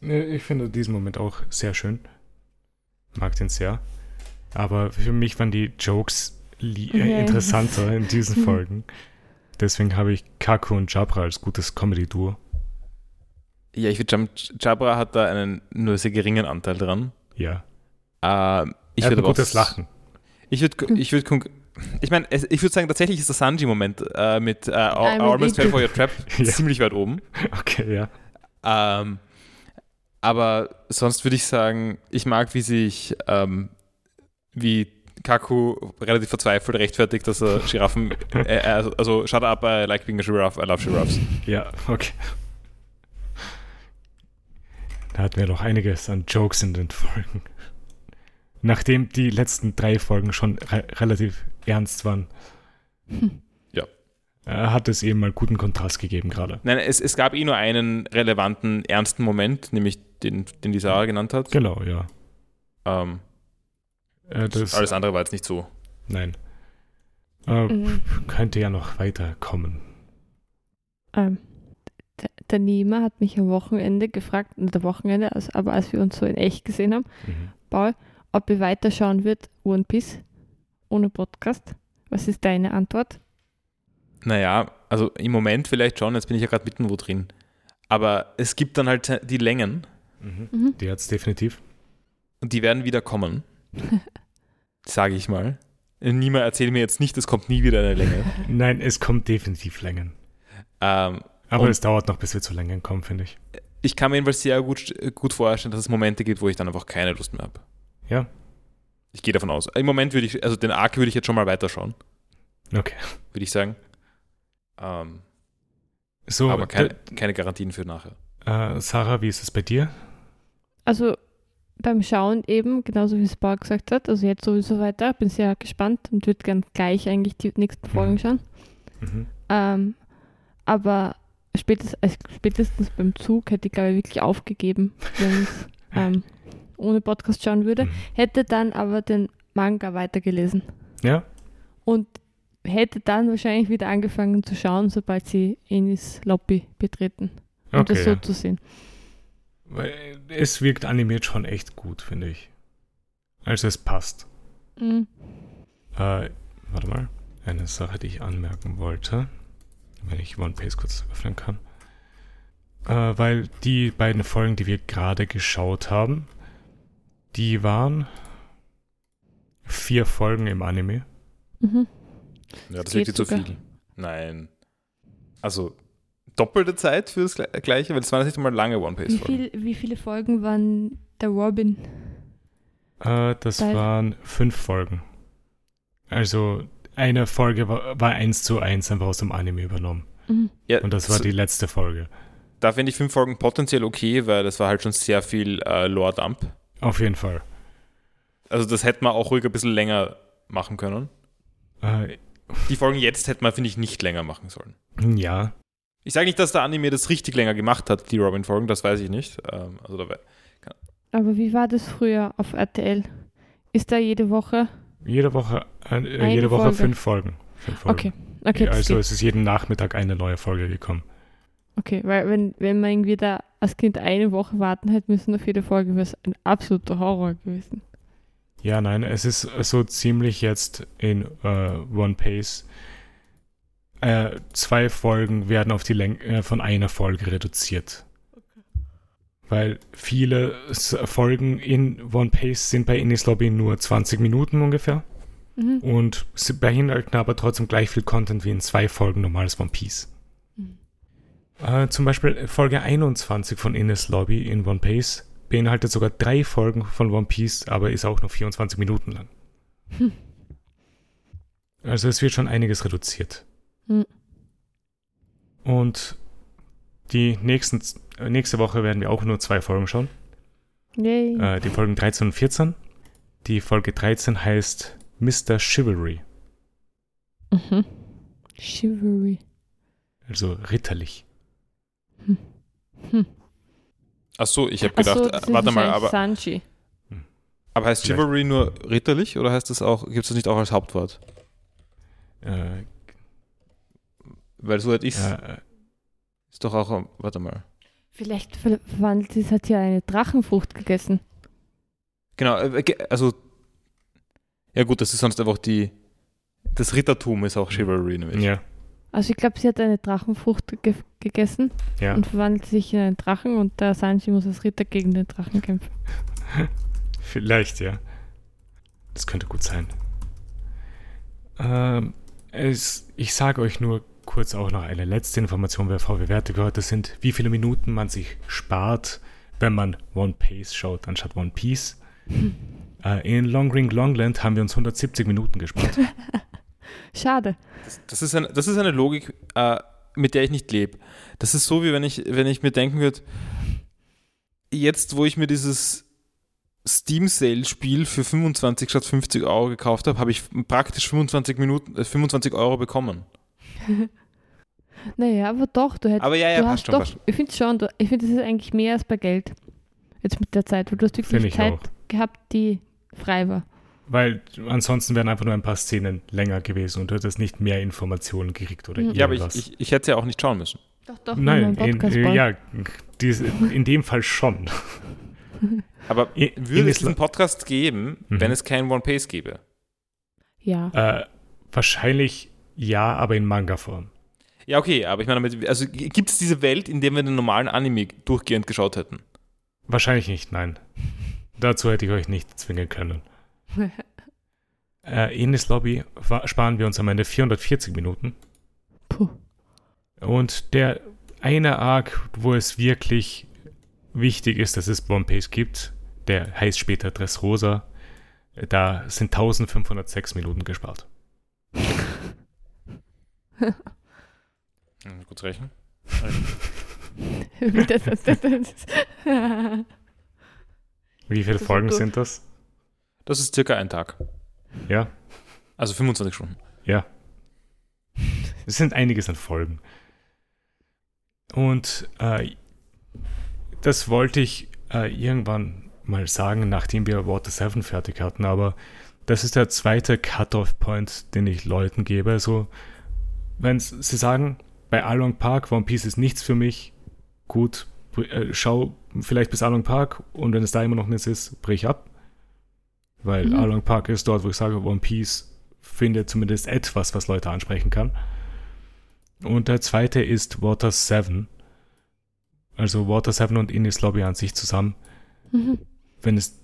ich finde diesen Moment auch sehr schön. Mag den sehr. Aber für mich waren die Jokes li- äh, interessanter in diesen Folgen. Deswegen habe ich Kaku und Jabra als gutes Comedy-Duo. Ja, ich finde, Jabra hat da einen nur sehr geringen Anteil dran. Ja. Ähm, ich er hat würde ein aber auch- gutes Lachen. Ich würde, ich würde, ich meine, ich würde sagen, tatsächlich ist der Sanji-Moment äh, mit äh, almost fell for your trap Ja. ziemlich weit oben. Okay, ja. Ähm, aber sonst würde ich sagen, ich mag, wie sich, ähm, wie Kaku relativ verzweifelt rechtfertigt, dass er Giraffen, äh, also, also shut up, I like being a giraffe, I love giraffes. Ja, okay. Da hatten wir noch einiges an Jokes in den Folgen. Nachdem die letzten drei Folgen schon re relativ ernst waren, Ja. äh, hat es eben mal guten Kontrast gegeben gerade. Nein, es, es gab eh nur einen relevanten, ernsten Moment, nämlich den, den die Sarah genannt hat. Genau, ja. Ähm, Äh, das, alles andere war jetzt nicht so. nein. Äh, Mhm. Könnte ja noch weiterkommen. Ähm, der, der Nima hat mich am Wochenende gefragt, nicht am Wochenende, also, aber als wir uns so in echt gesehen haben, Mhm. Paul, ob er weiterschauen wird, One Piece, ohne Podcast. Was ist deine Antwort? Naja, also im Moment vielleicht schon, jetzt bin ich ja gerade mitten wo drin. Aber es gibt dann halt die Längen Mhm. Mhm. Die hat es definitiv. und die werden wieder kommen. Sage ich mal. Niemand erzählt mir jetzt nicht, es kommt nie wieder eine Länge. Nein, es kommt definitiv Längen. ähm, Aber es dauert noch, bis wir zu Längen kommen, finde ich. ich kann mir jedenfalls sehr gut, gut vorstellen, dass es Momente gibt, wo ich dann einfach keine Lust mehr habe. Ja, Ich gehe davon aus. Im Moment würde ich, also den Arc würde ich jetzt schon mal weiterschauen, okay. würde ich sagen. Ähm, So, aber keine, keine Garantien für nachher. äh, Sarah, wie ist es bei dir? Also beim Schauen eben, genauso wie es Paul gesagt hat, also jetzt sowieso weiter, bin sehr gespannt und würde gern gleich eigentlich die nächsten Folgen Mhm. schauen. Mhm. Ähm, aber spätestens, äh, spätestens beim Zug hätte ich, glaube ich, wirklich aufgegeben, wenn ich ähm, ohne Podcast schauen würde. Mhm. Hätte dann aber den Manga weitergelesen Ja, und hätte dann wahrscheinlich wieder angefangen zu schauen, sobald sie Enis Lobby betreten. Um okay. das so ja. zu sehen. Weil Es wirkt animiert schon echt gut, finde ich. Also es passt. Mhm. Äh, warte mal. Eine Sache, die ich anmerken wollte, wenn ich One Piece kurz öffnen kann. Äh, weil die beiden Folgen, die wir gerade geschaut haben, die waren vier Folgen im Anime. Mhm. Ja, das geht wird jetzt zu viel. Nein. Also doppelte Zeit für das Gle- Gleiche, weil es waren nicht einmal lange One Wie, Piece Folgen. viel, wie viele Folgen waren der Robin? Äh, das Weil- waren fünf Folgen. Also eine Folge war, war eins zu eins einfach aus dem Anime übernommen. Mhm. Ja, Und das war so- die letzte Folge. Da finde ich fünf Folgen potenziell okay, weil das war halt schon sehr viel äh, Lore-Dump. Auf jeden Fall. Also das hätte man auch ruhig ein bisschen länger machen können. Äh, Die Folgen jetzt hätte man, finde ich, nicht länger machen sollen. ja, Ich sage nicht, dass der Anime das richtig länger gemacht hat, die Robin-Folgen, das weiß ich nicht. Ähm, also da, wei- Aber wie war das früher auf RTL? Ist da jede Woche? jede Woche, äh, Eine jede Woche Folge. fünf Folgen. Fünf Folgen. Okay, okay, also es ist jeden Nachmittag eine neue Folge gekommen. okay, weil wenn, wenn man irgendwie da als Kind eine Woche warten hätte müssen auf jede Folge, wäre es ein absoluter Horror gewesen. Ja, nein, es ist so ziemlich jetzt in äh, One Piece. Äh, zwei Folgen werden auf die Länge von einer Folge reduziert. Weil viele Folgen in One Piece sind bei Innis Lobby nur 20 Minuten ungefähr Mhm. und sie beinhalten aber trotzdem gleich viel Content wie in zwei Folgen normales One Piece. Äh, zum Beispiel Folge 21 von Innis Lobby in One Piece beinhaltet sogar drei Folgen von One Piece, aber ist auch nur 24 Minuten lang. Hm. Also es wird schon einiges reduziert. Hm. Und die nächsten, äh, nächste Woche werden wir auch nur zwei Folgen schauen. Yay. Äh, die Folgen 13 und 14. Die Folge 13 heißt Mr. Chivalry, Mhm. Chivalry. also ritterlich. Hm. Ach so, ich habe Ach so, gedacht, das äh, warte mal, aber, Sanji. aber heißt Vielleicht. Chivalry nur ritterlich oder heißt das auch, gibt es das nicht auch als Hauptwort? Äh, Weil so halt ist, äh, ist doch auch, warte mal. Vielleicht ver- verwandelt sie, hat ja eine Drachenfrucht gegessen. Genau, äh, also, ja gut, das ist sonst einfach die, das Rittertum ist auch Chivalry nämlich. ja, Also ich glaube, sie hat eine Drachenfrucht ge gegessen ja. und verwandelt sich in einen Drachen und der Sanji muss als Ritter gegen den Drachen kämpfen. Vielleicht, ja. Das könnte gut sein. Ähm, es, ich sage euch nur kurz auch noch eine letzte Information, bevor wir fertig heute sind, wie viele Minuten man sich spart, wenn man One Piece schaut, anstatt One Piece. Äh, in Long Ring Longland haben wir uns 170 Minuten gespart. Schade. Das ist, ein, das ist eine Logik, äh, mit der ich nicht lebe. Das ist so, wie wenn ich, wenn ich mir denken würde, jetzt, wo ich mir dieses Steam Sale Spiel für 25 statt 50 Euro gekauft habe, habe ich praktisch 25 Minuten, äh, 25 Euro bekommen. Naja, aber doch, du hättest. Aber ja, ja, du passt hast schon, doch, passt schon. ich finde schon, du, ich finde, das ist eigentlich mehr als bei Geld. Jetzt mit der Zeit, weil du hast wirklich ich Zeit auch. gehabt, die frei war. Weil ansonsten wären einfach nur ein paar Szenen länger gewesen und du hättest nicht mehr Informationen gekriegt oder Mhm. Ja, aber ich, irgendwas. ich, ich hätte es ja auch nicht schauen müssen. Doch, doch, Nein, in, äh, ja, dies, in dem Fall schon. Aber I- würde in es diesen Podcast geben, Mhm. wenn es keinen One Piece gäbe? Ja. Äh, wahrscheinlich ja, aber in Manga-Form. Ja, okay, aber ich meine, damit, also gibt es diese Welt, in der wir den normalen Anime durchgehend geschaut hätten? Wahrscheinlich nicht, nein. Dazu hätte ich euch nicht zwingen können. Äh, Ines Lobby sparen wir uns am Ende 440 Minuten. Puh. Und der eine Arc, wo es wirklich wichtig ist, dass es One Piece gibt, der heißt später Dressrosa, da sind 1506 Minuten gespart. Kurz rechnen. Wie das- das- das- das- Wie viele Folgen sind das? Das ist circa ein Tag. Ja, Also 25 Stunden. ja. Es sind einiges an Folgen. Und äh, das wollte ich äh, irgendwann mal sagen, nachdem wir Water 7 fertig hatten, aber das ist der zweite Cut-Off-Point, den ich Leuten gebe. Also, wenn sie sagen, bei Along Park, One Piece ist nichts für mich, gut, äh, schau vielleicht bis Along Park und wenn es da immer noch nichts ist, brich ab. Weil Mhm. Along Park ist dort, wo ich sage, One Piece findet zumindest etwas, was Leute ansprechen kann. Und der zweite ist Water 7. Also Water 7 und Ines Lobby an sich zusammen. Mhm. Wenn es,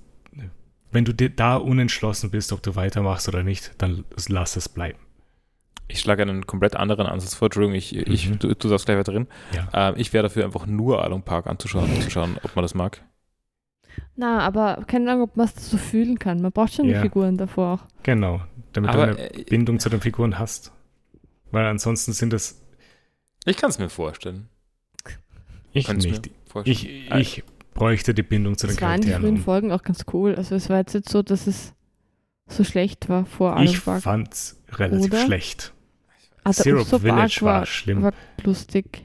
wenn du dir da unentschlossen bist, ob du weitermachst oder nicht, dann lass es bleiben. Ich schlage einen komplett anderen Ansatz vor. Entschuldigung, ich, ich, Mhm. du, du darfst gleich weiter drin. Ja. Ähm, ich wäre dafür einfach nur Along Park anzuschauen, um zu schauen, ob man das mag. Na, aber keine Ahnung, ob man es so fühlen kann. Man braucht schon Ja. die Figuren davor auch. Genau. Damit Aber du eine äh, Bindung zu den Figuren hast. Weil ansonsten sind es ich kann es mir vorstellen. ich Kann's mir nicht. vorstellen. Ich, ich bräuchte die Bindung zu den Es waren die Charakteren. frühen Folgen auch ganz cool. Also es war jetzt nicht so, dass es so schlecht war vor allem. Ich fand's relativ Oder? schlecht. der Syrup Village war war, schlimm. war lustig.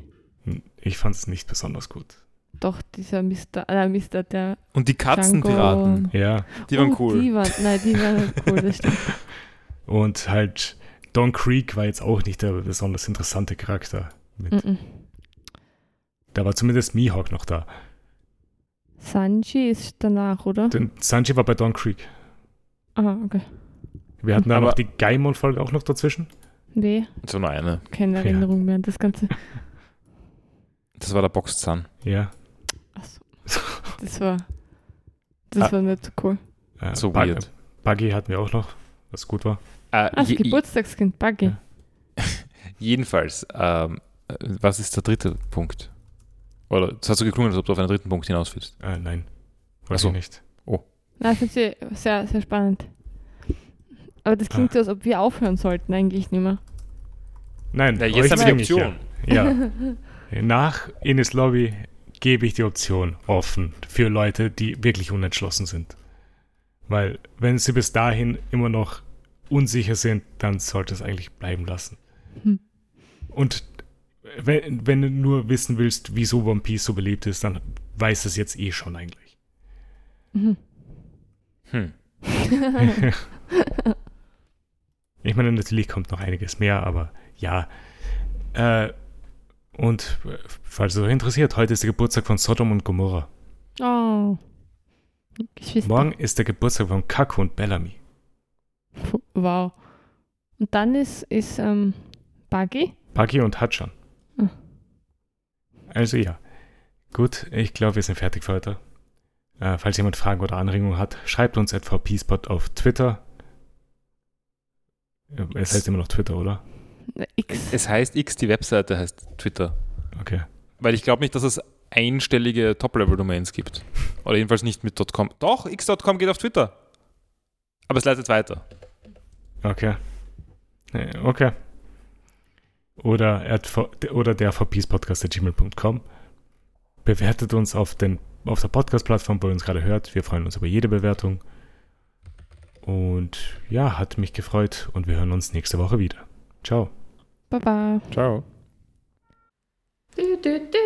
Ich fand's nicht besonders gut. Doch, dieser Mr. Äh, Mr. der Und die Katzenpiraten. Ja. die waren oh, cool. Die waren, nein, die waren cool, das stimmt. Und halt Don Creek war jetzt auch nicht der besonders interessante Charakter. Mit. Mhm. Da war zumindest Mihawk noch da. Sanji ist danach, oder? Denn Sanji war bei Don Creek. Ah, okay. Wir hatten da noch die Gaimon-Folge auch noch dazwischen. Nee, So nur eine. keine Ja. Erinnerung mehr an das Ganze. Das war der Boxzahn. Ja. Das war. Das Ah. war nicht so cool. Äh, So Bug- weird. Buggy hatten wir auch noch, was gut war. Äh, Ah, das Geburtstagskind, Buggy. Ja. jedenfalls, ähm, äh, was ist der dritte Punkt? Oder es hat so geklungen, als ob du auf einen dritten Punkt hinaus willst. Äh, nein. Weiß so. ich nicht. Na, ich finde sie sehr, sehr spannend. Aber das klingt Ah. so, als ob wir aufhören sollten, eigentlich nicht mehr. Nein, Ja, jetzt haben wir die Option. Ja. ja. Nach Ines Lobby gebe ich die Option offen für Leute, die wirklich unentschlossen sind. Weil, wenn sie bis dahin immer noch unsicher sind, dann sollte es eigentlich bleiben lassen. Hm. Und wenn, wenn du nur wissen willst, wieso One Piece so beliebt ist, dann weiß es jetzt eh schon eigentlich. Mhm. Hm. Ich meine, natürlich kommt noch einiges mehr, aber ja. Äh, und falls es euch interessiert, heute ist der Geburtstag von Sodom und Gomorra. oh. Morgen ist der Geburtstag von Kaku und Bellamy. Wow. Und dann ist, ist ähm, Buggy. Buggy und Hatschan. Ah. Also ja. Gut, ich glaube, wir sind fertig für heute. Äh, falls jemand Fragen oder Anregungen hat, schreibt uns at vpspot auf Twitter. Äh, Es heißt immer noch Twitter, oder? X. Es heißt X, die Webseite heißt Twitter. Okay. Weil ich glaube nicht, dass es einstellige Top-Level-Domains gibt. Oder jedenfalls nicht mit .com. Doch, x.com geht auf Twitter. Aber es leitet weiter. Okay. Okay. Oder, oder der vpspodcast.gmail.com. Bewertet uns auf, den, auf der Podcast-Plattform, wo ihr uns gerade hört. Wir freuen uns über jede Bewertung. Und ja, hat mich gefreut und wir hören uns nächste Woche wieder. Ciao. Baba. Ciao. Du, du, du,